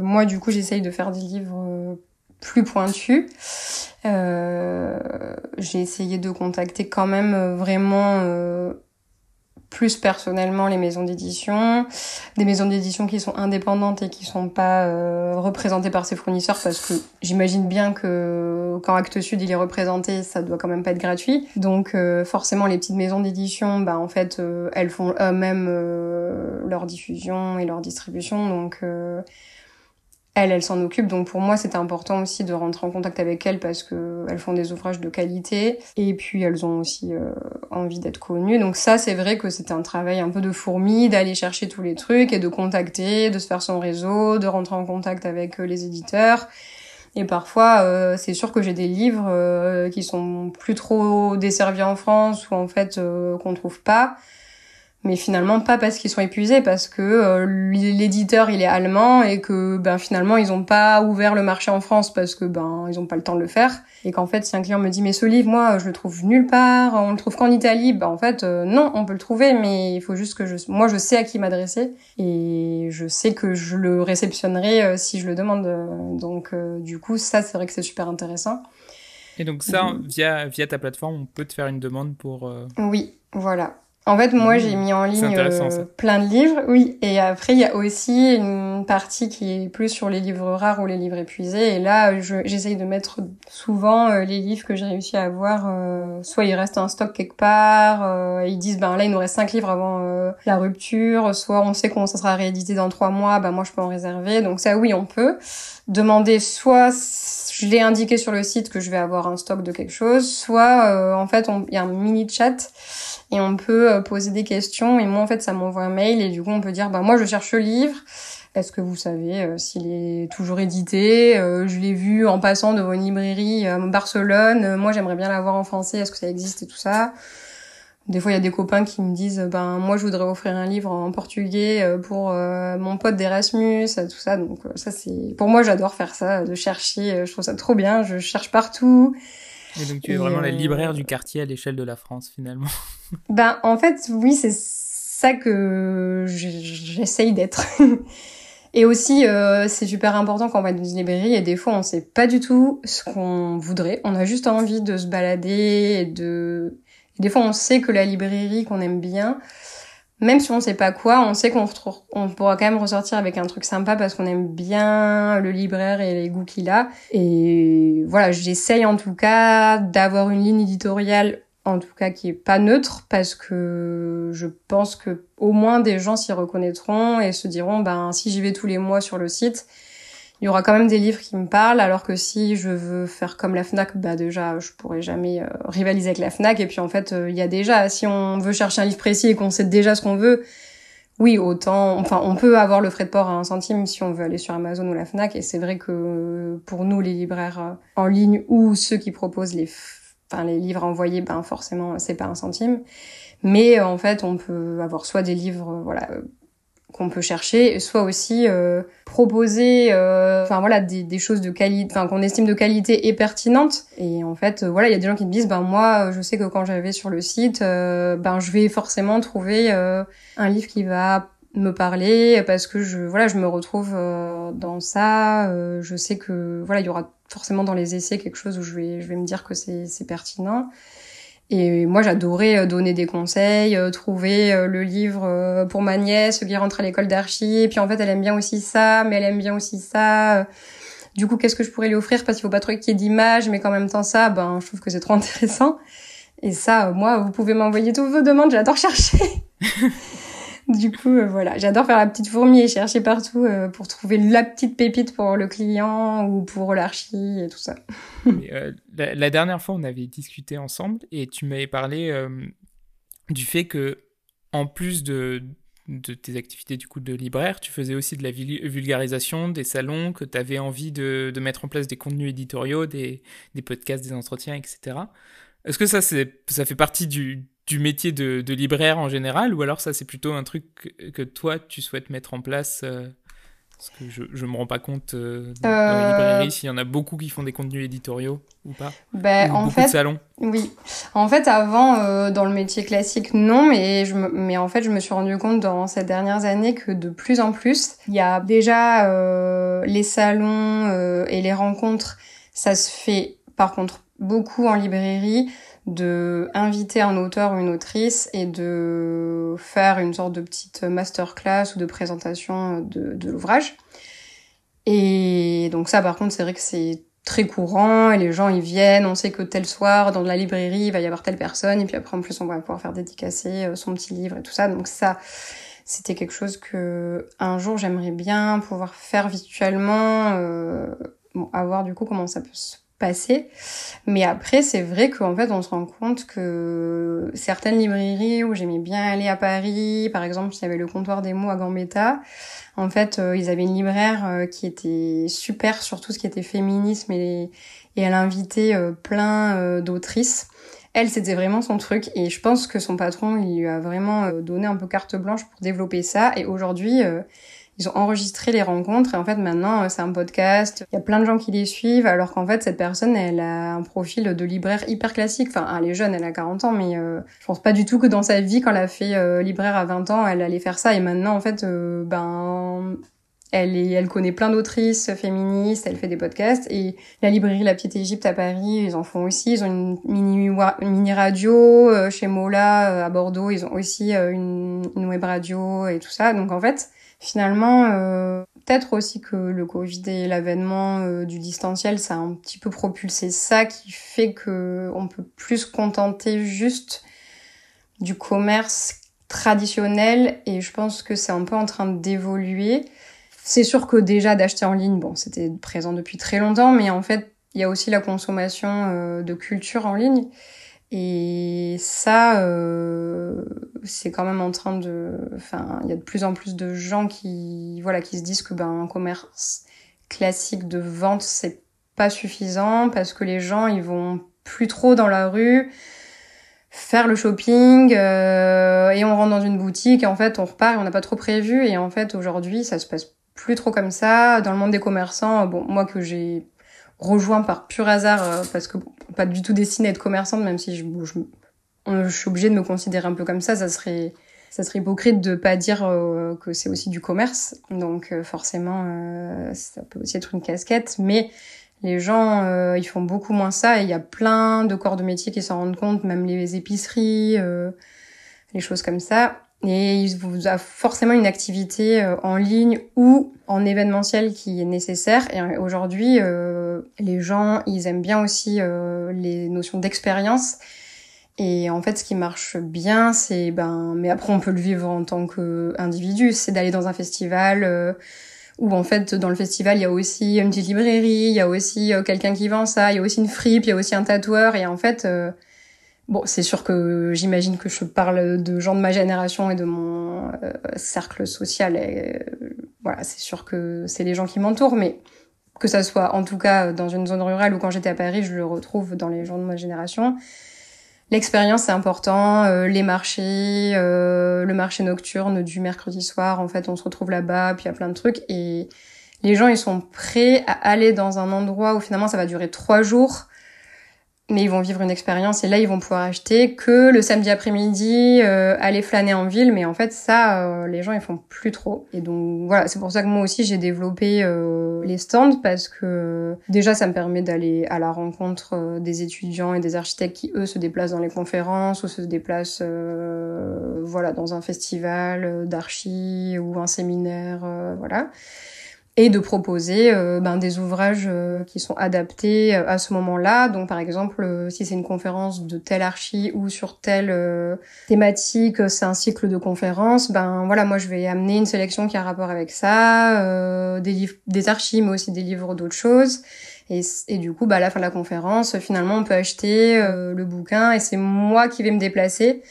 moi, du coup, j'essaye de faire des livres plus pointus. Euh, j'ai essayé de contacter quand même vraiment plus personnellement les maisons d'édition, des maisons d'édition qui sont indépendantes et qui sont pas euh, représentées par ses fournisseurs parce que j'imagine bien que quand Actes Sud il est représenté, ça doit quand même pas être gratuit. Donc euh, forcément les petites maisons d'édition, bah en fait euh, elles font eux-mêmes leur diffusion et leur distribution. Donc elles, elles s'en occupent. Donc pour moi, c'était important aussi de rentrer en contact avec elles parce que elles font des ouvrages de qualité et puis elles ont aussi euh, envie d'être connues. Donc ça, c'est vrai que c'était un travail un peu de fourmi d'aller chercher tous les trucs et de contacter, de se faire son réseau, de rentrer en contact avec euh, les éditeurs. Et parfois, euh, c'est sûr que j'ai des livres qui sont plus trop desservis en France ou en fait qu'on trouve pas mais finalement pas parce qu'ils sont épuisés parce que euh, l'éditeur il est allemand et que ben finalement ils ont pas ouvert le marché en France parce que ben ils ont pas le temps de le faire. Et qu'en fait si un client me dit mais ce livre moi je le trouve nulle part on le trouve qu'en Italie ben en fait euh, non on peut le trouver mais il faut juste que je moi je sais à qui m'adresser et je sais que je le réceptionnerai euh, si je le demande. Donc du coup ça c'est vrai que c'est super intéressant. Et donc ça via via ta plateforme on peut te faire une demande pour oui voilà en fait, moi, j'ai mmh. mis en ligne euh, plein de livres, oui. Et après, il y a aussi une partie qui est plus sur les livres rares ou les livres épuisés. Et là, j'essaye de mettre souvent euh, les livres que j'ai réussi à avoir. Euh, soit il reste un stock quelque part, ils disent, ben là, il nous reste cinq livres avant la rupture. Soit on sait qu'on ça sera réédité dans trois mois, ben moi, je peux en réserver. Donc ça, oui, on peut demander soit je l'ai indiqué sur le site que je vais avoir un stock de quelque chose, soit en fait, il y a un mini chat et on peut euh, poser des questions et moi en fait ça m'envoie un mail et du coup on peut dire bah moi je cherche le livre est-ce que vous savez euh, s'il est toujours édité? Euh, Je l'ai vu en passant devant une librairie à Barcelone. moi, j'aimerais bien l'avoir en français. Est-ce que ça existe et tout ça? Des fois, il y a des copains qui me disent ben moi, je voudrais offrir un livre en portugais pour mon pote d'Erasmus, tout ça. Donc ça, c'est pour moi, j'adore faire ça, de chercher. je trouve ça trop bien. Je cherche partout. Et donc tu es vraiment la libraire du quartier à l'échelle de la France finalement. <laughs> Ben en fait oui c'est ça que j'essaye d'être. <laughs> et aussi euh, c'est super important quand on va dans une librairie et des fois on sait pas du tout ce qu'on voudrait. On a juste envie de se balader et de. Et des fois on sait que la librairie qu'on aime bien même si on sait pas quoi, on sait qu'on on pourra quand même ressortir avec un truc sympa parce qu'on aime bien le libraire et les goûts qu'il a. Et voilà, j'essaye en tout cas d'avoir une ligne éditoriale en tout cas qui est pas neutre parce que je pense que au moins des gens s'y reconnaîtront et se diront ben si j'y vais tous les mois sur le site il y aura quand même des livres qui me parlent, alors que si je veux faire comme la Fnac, bah déjà, je pourrais jamais euh, rivaliser avec la Fnac. Et puis en fait, euh, il y a déjà, si on veut chercher un livre précis et qu'on sait déjà ce qu'on veut, oui, autant, enfin, on peut avoir le frais de port à un centime si on veut aller sur Amazon ou la Fnac. Et c'est vrai que pour nous, les libraires euh, en ligne ou ceux qui proposent les, enfin, les livres envoyés, ben forcément, c'est pas un centime. Mais en fait, on peut avoir soit des livres, voilà qu'on peut chercher, soit aussi euh, proposer, euh, enfin voilà, des, des, choses de qualité, enfin qu'on estime de qualité et pertinentes. Et en fait, euh, voilà, il y a des gens qui me disent, ben moi, je sais que quand j'arrive sur le site, ben je vais forcément trouver un livre qui va me parler parce que je voilà je me retrouve dans ça je sais que voilà il y aura forcément dans les essais quelque chose où je vais je vais me dire que c'est c'est pertinent et moi, j'adorais euh, donner des conseils, euh, trouver euh, le livre pour ma nièce qui rentre à l'école d'archi. Et puis en fait, elle aime bien aussi ça, mais elle aime bien aussi ça. Du coup, qu'est-ce que je pourrais lui offrir? Parce qu'il faut pas trop qu'il y ait d'image, mais qu'en même temps ça, ben, je trouve que c'est trop <laughs> intéressant. Et ça, moi, vous pouvez m'envoyer toutes vos demandes, j'adore chercher. <laughs> du coup, euh, voilà, j'adore faire la petite fourmi et chercher partout euh, pour trouver la petite pépite pour le client ou pour l'archi et tout ça. <laughs> Euh, la, dernière fois, on avait discuté ensemble et tu m'avais parlé du fait que, en plus de, tes activités du coup de libraire, tu faisais aussi de la vulgarisation, des salons, que tu avais envie de, de, mettre en place des contenus éditoriaux, des, des podcasts, des entretiens, etc. Est-ce que ça, ça fait partie du, du métier de, libraire en général ou alors ça c'est plutôt un truc que, toi tu souhaites mettre en place euh, parce que je, ne me rends pas compte euh, dans les librairies s'il y en a beaucoup qui font des contenus éditoriaux ou pas ben, en fait salons. oui. En fait avant euh, dans le métier classique non mais je mais en fait je me suis rendu compte dans ces dernières années que de plus en plus il y a déjà les salons et les rencontres ça se fait par contre beaucoup en librairie de inviter un auteur ou une autrice et de faire une sorte de petite masterclass ou de présentation de, de l'ouvrage. Et donc ça, par contre, c'est vrai que c'est très courant et les gens ils viennent, on sait que tel soir dans la librairie il va y avoir telle personne et puis après en plus on va pouvoir faire dédicacer euh, son petit livre et tout ça. Donc ça, c'était quelque chose que un jour j'aimerais bien pouvoir faire virtuellement, euh, à voir du coup comment ça peut se passer. Mais après, c'est vrai qu'en fait, on se rend compte que certaines librairies où j'aimais bien aller à Paris, par exemple, il y avait le comptoir des mots à Gambetta, en fait, euh, ils avaient une libraire euh, qui était super sur tout ce qui était féminisme et, elle invitait euh, plein d'autrices elle, c'était vraiment son truc. Et je pense que son patron, il lui a vraiment donné un peu carte blanche pour développer ça. Et aujourd'hui, ils ont enregistré les rencontres. Et en fait, maintenant, euh, c'est un podcast. Il y a plein de gens qui les suivent. Alors qu'en fait, cette personne, elle a un profil de libraire hyper classique. Enfin, elle est jeune, elle a 40 ans. Mais je pense pas du tout que dans sa vie, quand elle a fait libraire à 20 ans, elle allait faire ça. Et maintenant, en fait, ben elle, elle connaît plein d'autrices féministes, elle fait des podcasts. Et la librairie La Piète Égypte à Paris, ils en font aussi. Ils ont une mini, mini radio. Euh, chez Mola, euh, à Bordeaux, ils ont aussi euh, une, une, web radio et tout ça. Donc en fait, finalement, peut-être aussi que le Covid et l'avènement du distanciel, ça a un petit peu propulsé ça qui fait que on peut plus se contenter juste du commerce traditionnel et je pense que c'est un peu en train d'évoluer. C'est sûr que déjà d'acheter en ligne, bon, c'était présent depuis très longtemps, mais en fait, il y a aussi la consommation euh, de culture en ligne. Et ça, euh, c'est quand même en train de... Enfin, il y a de plus en plus de gens qui, voilà, qui se disent que ben, un commerce classique de vente, c'est pas suffisant parce que les gens, ils vont plus trop dans la rue faire le shopping euh, et on rentre dans une boutique et en fait on repart et on n'a pas trop prévu et en fait aujourd'hui ça se passe plus trop comme ça. Dans le monde des commerçants, bon, moi que j'ai rejoint par pur hasard, euh, parce que pas du tout destiné à être commerçante, même si je, je, suis obligée de me considérer un peu comme ça, ça serait ça serait hypocrite de pas dire euh, que c'est aussi du commerce. Donc euh, forcément, ça peut aussi être une casquette, mais les gens, ils font beaucoup moins ça et il y a plein de corps de métier qui s'en rendent compte, même les épiceries, les choses comme ça. Et il vous a forcément une activité euh, en ligne ou en événementiel qui est nécessaire. Et aujourd'hui, euh, les gens, ils aiment bien aussi euh, les notions d'expérience. Et en fait, ce qui marche bien, c'est ben, mais après on peut le vivre en tant qu'individu, c'est d'aller dans un festival euh, où en fait dans le festival il y a aussi une petite librairie, il y a aussi quelqu'un qui vend ça, il y a aussi une fripe, il y a aussi un tatoueur. Et en fait Bon, c'est sûr que j'imagine que je parle de gens de ma génération et de mon euh, cercle social. Euh, voilà, c'est sûr que c'est les gens qui m'entourent, mais que ça soit en tout cas dans une zone rurale ou quand j'étais à Paris, je le retrouve dans les gens de ma génération. L'expérience c'est important, euh, les marchés, le marché nocturne du mercredi soir, en fait, on se retrouve là-bas, puis il y a plein de trucs et les gens ils sont prêts à aller dans un endroit où finalement ça va durer trois jours mais ils vont vivre une expérience et là ils vont pouvoir acheter que le samedi après-midi euh, aller flâner en ville. Mais en fait ça euh, les gens ils font plus trop. Et donc voilà c'est pour ça que moi aussi j'ai développé euh, les stands parce que déjà ça me permet d'aller à la rencontre des étudiants et des architectes qui eux se déplacent dans les conférences ou se déplacent voilà dans un festival d'archi ou un séminaire voilà et de proposer euh, ben, des ouvrages euh, qui sont adaptés euh, à ce moment-là. Donc par exemple, si c'est une conférence de telle archi ou sur telle thématique, c'est un cycle de conférences, ben voilà, moi je vais amener une sélection qui a rapport avec ça, des livres, des archis, mais aussi des livres d'autres choses. Et, et, du coup, bah, à la fin de la conférence, finalement, on peut acheter le bouquin et c'est moi qui vais me déplacer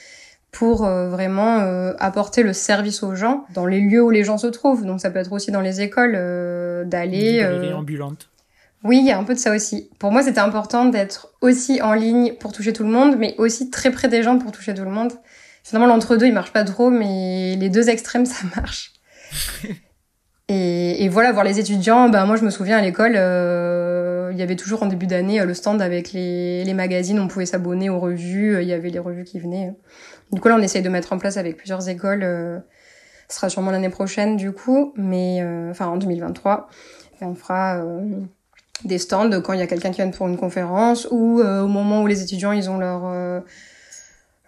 pour euh, vraiment euh, apporter le service aux gens dans les lieux où les gens se trouvent. Donc ça peut être aussi dans les écoles euh, d'aller. Euh... ambulante. Oui, il y a un peu de ça aussi. Pour moi, c'était important d'être aussi en ligne pour toucher tout le monde, mais aussi très près des gens pour toucher tout le monde. Finalement, l'entre-deux, il marche pas trop, mais les deux extrêmes, <laughs> ça marche. <laughs> et, et, voilà, voir les étudiants, ben moi, je me souviens à l'école, il y avait toujours en début d'année le stand avec les, les magazines, on pouvait s'abonner aux revues, il y avait les revues qui venaient. Du coup, là, on essaye de mettre en place avec plusieurs écoles. Euh, ce sera sûrement l'année prochaine, du coup, mais euh, enfin en 2023. Et on fera euh, des stands quand il y a quelqu'un qui vient pour une conférence ou au moment où les étudiants ils ont leur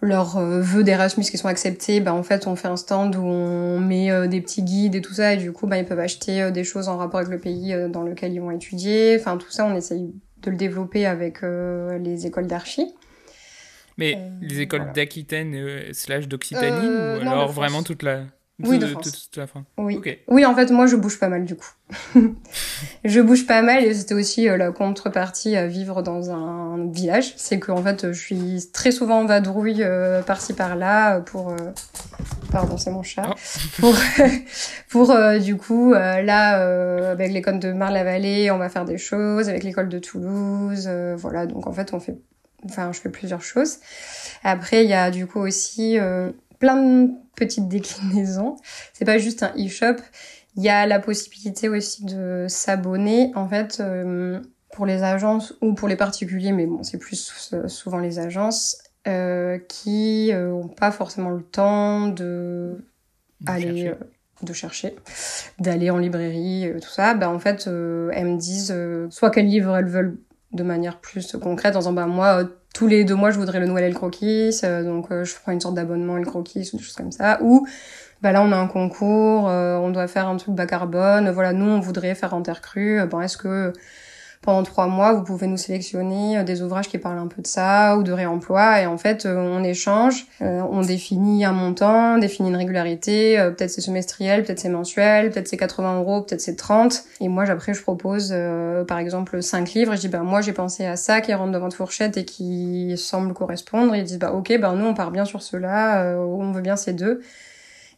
leurs vœux d'Erasmus qui sont acceptés, bah en fait on fait un stand où on met des petits guides et tout ça et du coup bah ils peuvent acheter des choses en rapport avec le pays dans lequel ils vont étudier. Enfin tout ça on essaye de le développer avec les écoles d'archi. Mais euh, les écoles d'Aquitaine euh, slash d'Occitanie euh, ou alors vraiment toute la... oui, de France. la fin. Oui. oui, en fait, moi, je bouge pas mal du coup. <laughs> je bouge pas mal et c'était aussi euh, la contrepartie à vivre dans un village. C'est que en fait, je suis très souvent en vadrouille euh, par-ci par-là pour. Euh, pardon, c'est mon chat. Oh. Pour, <laughs> pour du coup, là, avec l'école de Marne-la-Vallée, on va faire des choses. Avec l'école de Toulouse, voilà. Donc en fait, on fait. Enfin, je fais plusieurs choses. Après, il y a du coup aussi plein de petites déclinaisons. C'est pas juste un e-shop. Il y a la possibilité aussi de s'abonner, en fait, euh, pour les agences ou pour les particuliers, mais bon, c'est plus souvent les agences euh, qui euh, ont pas forcément le temps de, aller de chercher, d'aller en librairie, tout ça. Ben en fait, elles me disent soit quels livres elles veulent de manière plus concrète, en disant bah moi tous les deux mois, je voudrais le Noël El Croquis, euh, donc euh, je prends une sorte d'abonnement El Croquis ou des choses comme ça. Ou bah là, on a un concours, euh, on doit faire un truc bas carbone. Voilà, nous, on voudrait faire en terre crue. Bon, est-ce que pendant trois mois, vous pouvez nous sélectionner euh, des ouvrages qui parlent un peu de ça ou de réemploi. Et en fait, euh, on échange, euh, on définit un montant, on définit une régularité. peut-être c'est semestriel, peut-être c'est mensuel, peut-être c'est 80 euros, peut-être c'est 30. Et moi, après, je propose, par exemple, cinq livres. Et je dis, bah moi, j'ai pensé à ça qui rentre dans votre fourchette et qui semble correspondre. Ils disent, bah ok, bah nous, on part bien sur cela, on veut bien ces deux.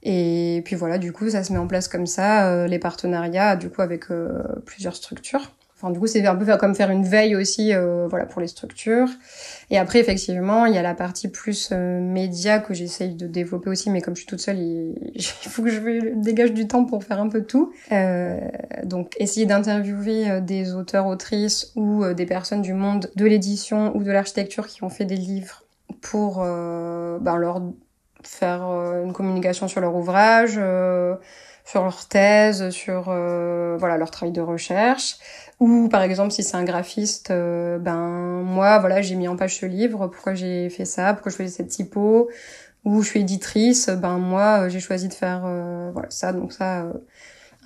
Et puis voilà, du coup, ça se met en place comme ça, les partenariats, du coup, avec plusieurs structures. Enfin, du coup, c'est un peu comme faire une veille aussi, euh, voilà, pour les structures. Et après, effectivement, il y a la partie plus euh, média que j'essaye de développer aussi, mais comme je suis toute seule, il, <laughs> faut que je dégage du temps pour faire un peu tout. Euh, donc, essayer d'interviewer euh, des auteurs, autrices ou des personnes du monde de l'édition ou de l'architecture qui ont fait des livres pour ben, leur faire une communication sur leur ouvrage, sur leur thèse, sur voilà leur travail de recherche. Ou par exemple, si c'est un graphiste, euh, ben moi, voilà, j'ai mis en page ce livre. Pourquoi j'ai fait ça? Pourquoi je faisais cette typo? Ou je suis éditrice, ben moi, euh, j'ai choisi de faire euh, voilà ça. Donc ça,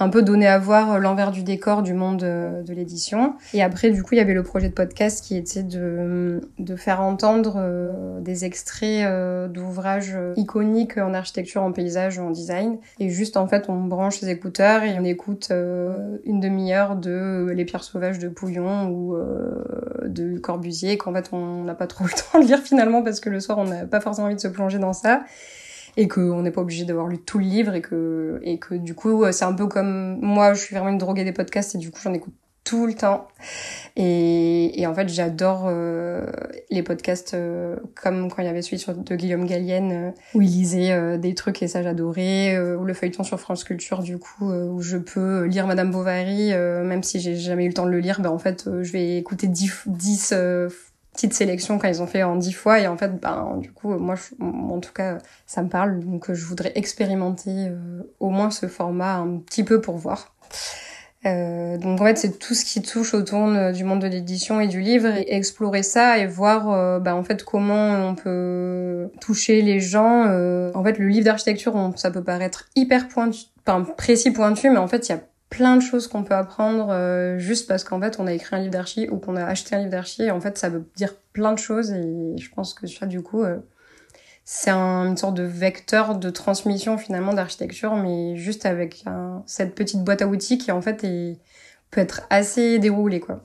un peu donner à voir l'envers du décor du monde de, l'édition. Et après, du coup, il y avait le projet de podcast qui était de, de faire entendre euh, des extraits euh, d'ouvrages iconiques en architecture, en paysage en design. Et juste, en fait, on branche ses écouteurs et on écoute euh, une demi-heure de Les pierres sauvages de Pouillon ou de Corbusier, qu'en fait, on n'a pas trop <laughs> le temps de lire finalement parce que le soir, on n'a pas forcément envie de se plonger dans ça et qu'on n'est pas obligé d'avoir lu tout le livre et que et que du coup c'est un peu comme moi je suis vraiment une droguée des podcasts et du coup j'en écoute tout le temps. Et, et en fait j'adore euh, les podcasts euh, comme quand il y avait celui sur, de Guillaume Gallienne euh, où il lisait des trucs et ça j'adorais ou le feuilleton sur France Culture du coup où je peux lire Madame Bovary même si j'ai jamais eu le temps de le lire ben en fait je vais écouter 10, 10 petite sélection quand ils ont fait en dix fois et en fait ben du coup moi en tout cas ça me parle. Donc je voudrais expérimenter euh, au moins ce format un petit peu pour voir. Euh, donc en fait c'est tout ce qui touche autour du monde de l'édition et du livre et explorer ça et voir euh, ben, en fait comment on peut toucher les gens. En fait le livre d'architecture ça peut paraître hyper pointu enfin précis pointu mais en fait il y a plein de choses qu'on peut apprendre euh, juste parce qu'en fait on a écrit un livre d'archi ou qu'on a acheté un livre d'archi et en fait ça veut dire plein de choses et je pense que ça du coup euh, c'est une sorte de vecteur de transmission finalement d'architecture mais juste avec cette petite boîte à outils qui en fait peut être assez déroulée quoi.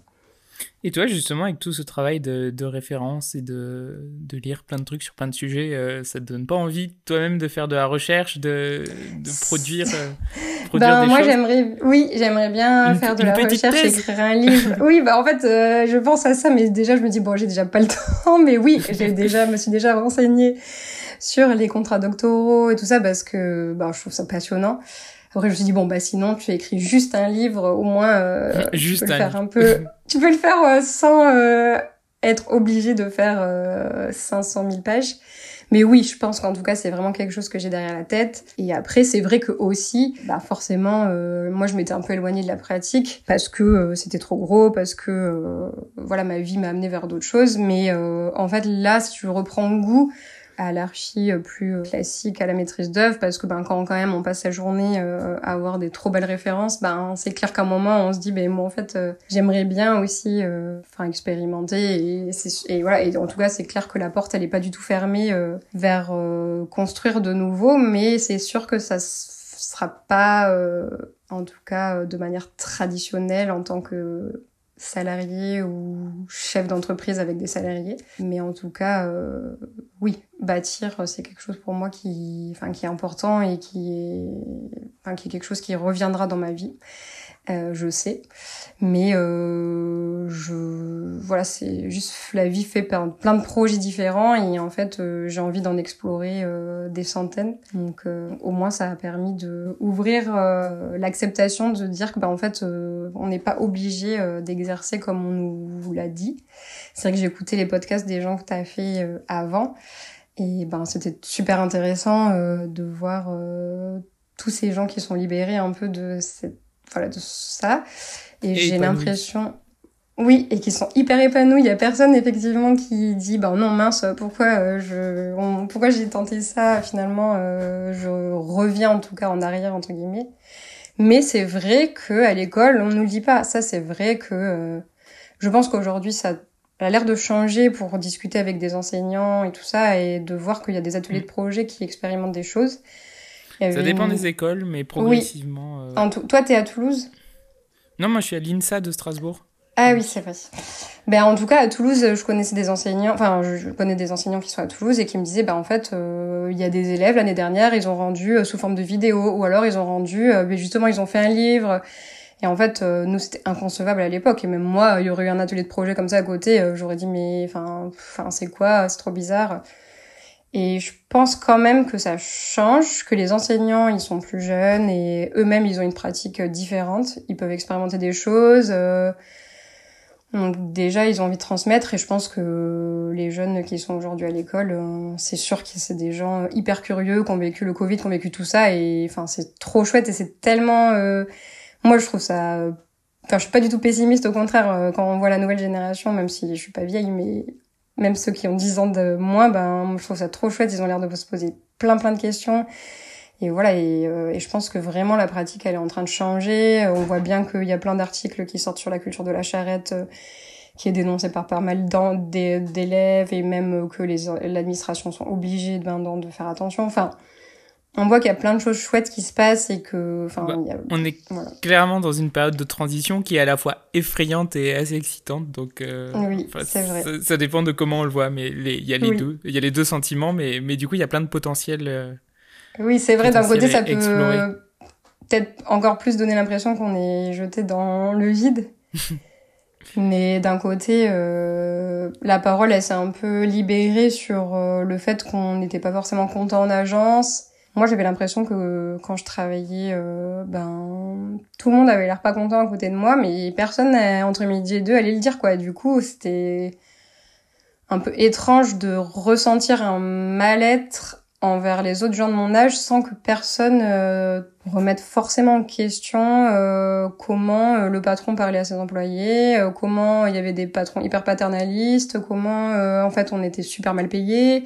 Et toi, justement, avec tout ce travail de, de référence et de, de, lire plein de trucs sur plein de sujets, euh, ça te donne pas envie toi-même de faire de la recherche, de, de produire, euh, <laughs> produire ben, moi, j'aimerais, oui, j'aimerais bien faire de la recherche, écrire un livre. <laughs> oui, bah en fait, euh, je pense à ça, mais déjà, je me dis bon, j'ai déjà pas le <laughs> temps, mais oui, j'ai déjà, me suis déjà renseignée sur les contrats doctoraux et tout ça parce que bah, je trouve ça passionnant. Après, je me suis dit, bon, bah, sinon, tu écris juste un livre, au moins, euh, juste tu peux le faire un peu, <laughs> tu peux le faire euh, sans euh, être obligé de faire 500 000 pages. Mais oui, je pense qu'en tout cas, c'est vraiment quelque chose que j'ai derrière la tête. Et après, c'est vrai que aussi, bah forcément, moi, je m'étais un peu éloignée de la pratique parce que c'était trop gros, parce que voilà, ma vie m'a amené vers d'autres choses. Mais en fait, là, si je reprends goût à l'archi euh, plus euh, classique, à la maîtrise d'œuvre, parce que ben quand quand même on passe sa journée euh, à avoir des trop belles références, ben c'est clair qu'à un moment on se dit ben moi en fait j'aimerais bien aussi enfin expérimenter et, et voilà. Et en tout cas c'est clair que la porte elle est pas du tout fermée vers construire de nouveau, mais c'est sûr que ça se sera pas, en tout cas, de manière traditionnelle en tant que salarié ou chef d'entreprise avec des salariés. Mais en tout cas, euh, oui, bâtir, c'est quelque chose pour moi qui, enfin, qui est important et qui enfin, qui est quelque chose qui reviendra dans ma vie. Euh, je sais. Mais euh, je voilà, c'est juste la vie fait plein de projets différents et en fait euh, j'ai envie d'en explorer euh, des centaines. Donc euh, au moins ça a permis de ouvrir l'acceptation de dire que bah en fait on n'est pas obligé d'exercer comme on nous l'a dit. C'est vrai que j'ai écouté les podcasts des gens que tu as fait avant et ben c'était super intéressant de voir tous ces gens qui sont libérés un peu de cette voilà, de ça. Et, j'ai l'impression, oui, et qui sont hyper épanouis. Il y a personne effectivement qui dit ben non mince pourquoi euh, je pourquoi j'ai tenté ça finalement euh, je reviens en tout cas en arrière entre guillemets. Mais c'est vrai que à l'école on nous le dit pas. Ça c'est vrai que euh, je pense qu'aujourd'hui ça a l'air de changer pour discuter avec des enseignants et tout ça et de voir qu'il y a des ateliers de mm. projet qui expérimentent des choses. Ça dépend des écoles, mais progressivement. Oui. Euh... Toi, t'es à Toulouse? Non, moi, je suis à l'INSA de Strasbourg. Ah oui, c'est vrai. Ben, en tout cas, à Toulouse, je connaissais des enseignants, enfin, je connais des enseignants qui sont à Toulouse et qui me disaient, ben, en fait, euh, il y a des élèves l'année dernière, ils ont rendu euh, sous forme de vidéo, ou alors ils ont rendu, euh, ben, justement, ils ont fait un livre. Et en fait, nous, c'était inconcevable à l'époque. Et même moi, il y aurait eu un atelier de projet comme ça à côté, j'aurais dit, mais, enfin, enfin, c'est quoi? C'est trop bizarre. Et je pense quand même que ça change, que les enseignants, ils sont plus jeunes et eux-mêmes, ils ont une pratique différente. Ils peuvent expérimenter des choses. Euh, donc déjà, ils ont envie de transmettre et je pense que les jeunes qui sont aujourd'hui à l'école, euh, c'est sûr que c'est des gens hyper curieux, qui ont vécu le Covid, qui ont vécu tout ça et enfin, c'est trop chouette et c'est tellement... Euh, moi, je trouve ça... Enfin, je suis pas du tout pessimiste, au contraire, quand on voit la nouvelle génération, même si je suis pas vieille, mais même ceux qui ont 10 ans de moins, ben, je trouve ça trop chouette. Ils ont l'air de se poser plein, plein de questions. Et voilà, et, euh, et, je pense que vraiment la pratique, elle est en train de changer. On voit bien qu'il y a plein d'articles qui sortent sur la culture de la charrette, euh, qui est dénoncé par pas mal d'élèves, et même que l'administration sont obligées ben, de faire attention. Enfin, on voit qu'il y a plein de choses chouettes qui se passent et que, enfin, bah, on est clairement dans une période de transition qui est à la fois effrayante et assez excitante. Donc, euh, oui, c'est vrai. Ça, dépend de comment on le voit, mais il y a les deux, il y a les deux sentiments, mais mais du coup, il y a plein de potentiel. Euh, oui, c'est vrai. D'un côté, ça peut peut-être encore plus donner l'impression qu'on est jeté dans le vide. <laughs> Mais d'un côté, euh, la parole, elle s'est un peu libérée sur le fait qu'on n'était pas forcément content en agence moi, j'avais l'impression que quand je travaillais, euh, ben tout le monde avait l'air pas content à côté de moi, mais personne entre midi et deux allait le dire quoi. Du coup, c'était un peu étrange de ressentir un mal-être envers les autres gens de mon âge sans que personne euh, remette forcément en question euh, comment le patron parlait à ses employés, comment il y avait des patrons hyper paternalistes, comment en fait on était super mal payés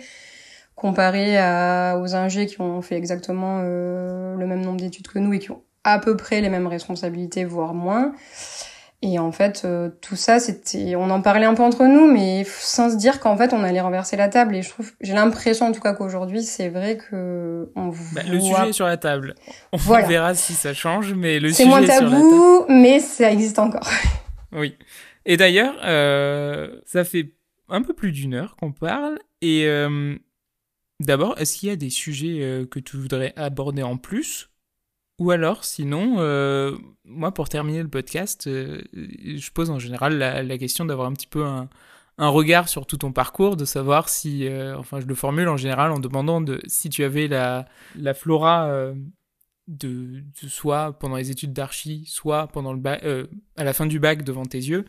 comparé à, aux ingés qui ont fait exactement euh, le même nombre d'études que nous et qui ont à peu près les mêmes responsabilités, voire moins. Et en fait, euh, tout ça, c'était, on en parlait un peu entre nous, mais sans se dire qu'en fait, on allait renverser la table. Et je trouve, j'ai l'impression en tout cas qu'aujourd'hui, c'est vrai que on bah, Le sujet est sur la table. On verra si ça change, mais le sujet est moins tabou, mais ça existe encore. <laughs> oui. Et d'ailleurs, euh, ça fait un peu plus d'une heure qu'on parle, et euh, D'abord, est-ce qu'il y a des sujets euh, que tu voudrais aborder en plus? Ou alors, sinon, euh, moi, pour terminer le podcast, euh, je pose en général la, question d'avoir un petit peu un, regard sur tout ton parcours, de savoir si, enfin, je le formule en général en demandant de si tu avais la, la flora de, soit pendant les études d'archi, soit pendant le bac, à la fin du bac devant tes yeux,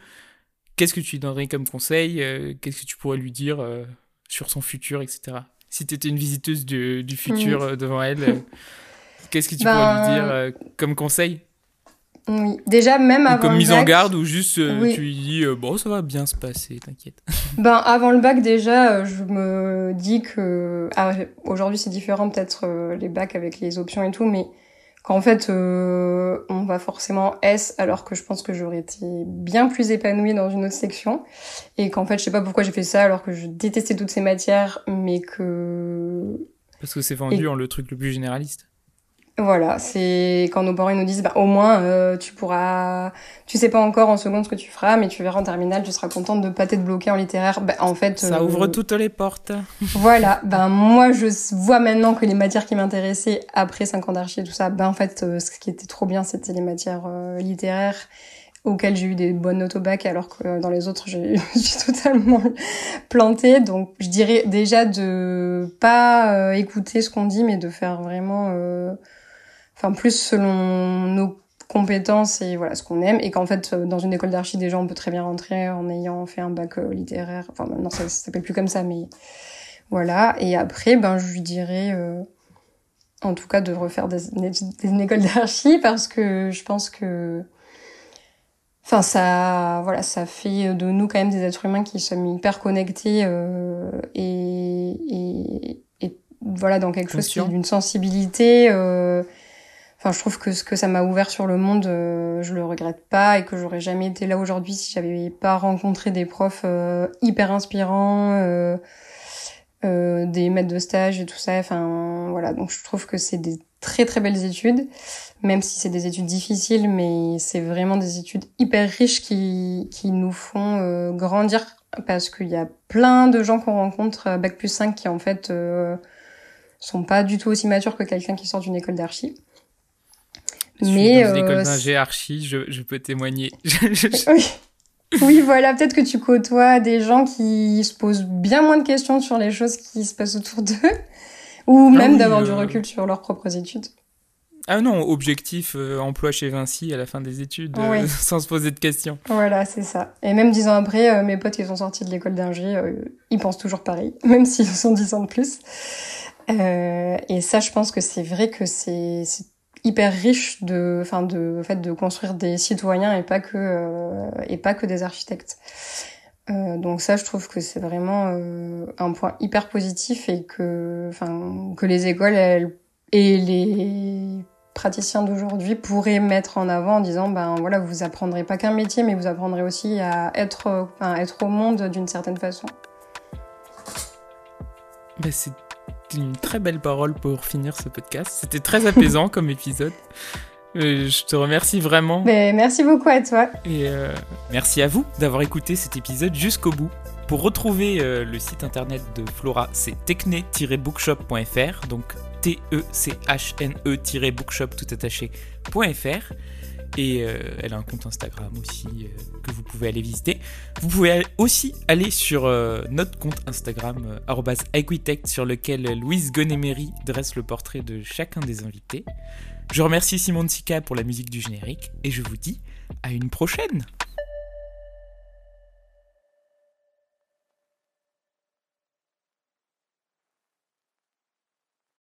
qu'est-ce que tu lui donnerais comme conseil Qu'est-ce que tu pourrais lui dire sur son futur, etc si tu étais une visiteuse du, futur euh, devant elle, euh, <laughs> qu'est-ce que tu pourrais lui dire euh, comme conseil? Oui, déjà même avant comme mise en garde ou juste tu lui dis bon ça va bien se passer, t'inquiète. <laughs> Ben avant le bac déjà, je me dis que ah, aujourd'hui c'est différent peut-être les bacs avec les options et tout, mais qu'en fait euh, on va forcément S alors que je pense que j'aurais été bien plus épanouie dans une autre section. Et qu'en fait je sais pas pourquoi j'ai fait ça alors que je détestais toutes ces matières mais que parce que c'est vendu en le truc le plus généraliste Voilà, c'est quand nos parents nous disent bah au moins euh, tu pourras tu sais pas encore en seconde ce que tu feras mais tu verras en terminale tu seras contente de pas t'être bloquée en littéraire. Bah, en fait ça ouvre toutes les portes. voilà, ben moi je vois maintenant que les matières qui m'intéressaient après 5 ans d'archi et tout ça, ben en fait ce qui était trop bien c'était les matières littéraires auxquelles j'ai eu des bonnes notes au bac alors que dans les autres je suis <laughs> totalement plantée donc je dirais déjà de pas euh, écouter ce qu'on dit mais de faire vraiment euh, enfin plus selon nos compétences et voilà ce qu'on aime. Et qu'en fait euh, dans une école d'archi déjà on peut très bien rentrer en ayant fait un bac littéraire. Enfin maintenant ça, ça s'appelle plus comme ça mais voilà. Et après ben je lui dirais en tout cas de refaire des, des écoles d'archi parce que je pense que Enfin, ça, voilà, ça fait de nous quand même des êtres humains qui sommes hyper connectés euh, et, et, et, voilà dans quelque chose qui est d'une sensibilité. Euh, enfin, je trouve que ce que ça m'a ouvert sur le monde, euh, je le regrette pas et que j'aurais jamais été là aujourd'hui si j'avais pas rencontré des profs euh, hyper inspirants, euh, des maîtres de stage et tout ça. Enfin, voilà, donc je trouve que c'est des très très belles études même si c'est des études difficiles, mais c'est vraiment des études hyper riches qui, qui nous font euh, grandir parce qu'il y a plein de gens qu'on rencontre à Bac plus 5 qui en fait euh, sont pas du tout aussi matures que quelqu'un qui sort d'une école d'archi. Mais dans une école euh, d'ingé archi, je, je, peux témoigner. <laughs> oui. oui, voilà, peut-être que tu côtoies des gens qui se posent bien moins de questions sur les choses qui se passent autour d'eux, ou ah même d'avoir du recul sur leurs propres études. Ah non, objectif euh, emploi chez Vinci à la fin des études, euh, <laughs> sans se poser de questions. Voilà, c'est ça. Et même dix ans après, euh, mes potes qui sont sortis de l'école d'ingé, ils pensent toujours pareil, <laughs> même s'ils sont dix ans de plus. et ça, je pense que c'est vrai que c'est hyper riche de, enfin de, fait, de construire des citoyens et pas que et pas que des architectes. donc ça, je trouve que c'est vraiment un point hyper positif et que, enfin, que les écoles elles, et les praticiens d'aujourd'hui pourraient mettre en avant en disant ben voilà vous apprendrez pas qu'un métier mais vous apprendrez aussi à être enfin, être au monde d'une certaine façon. C'est une très belle parole pour finir ce podcast. C'était très apaisant <laughs> comme épisode. Euh, je te remercie vraiment. Ben, merci beaucoup à toi. Et euh, merci à vous d'avoir écouté cet épisode jusqu'au bout. Pour retrouver euh, le site internet de Flora, c'est techne-bookshop.fr, donc T-E-C-H-N-E-bookshop tout attaché.fr. Et euh, elle a un compte Instagram aussi euh, que vous pouvez aller visiter. Vous pouvez aussi aller sur euh, notre compte Instagram, Equitect, sur lequel Louise Gonemery dresse le portrait de chacun des invités. Je remercie Simon Tsika pour la musique du générique et je vous dis à une prochaine!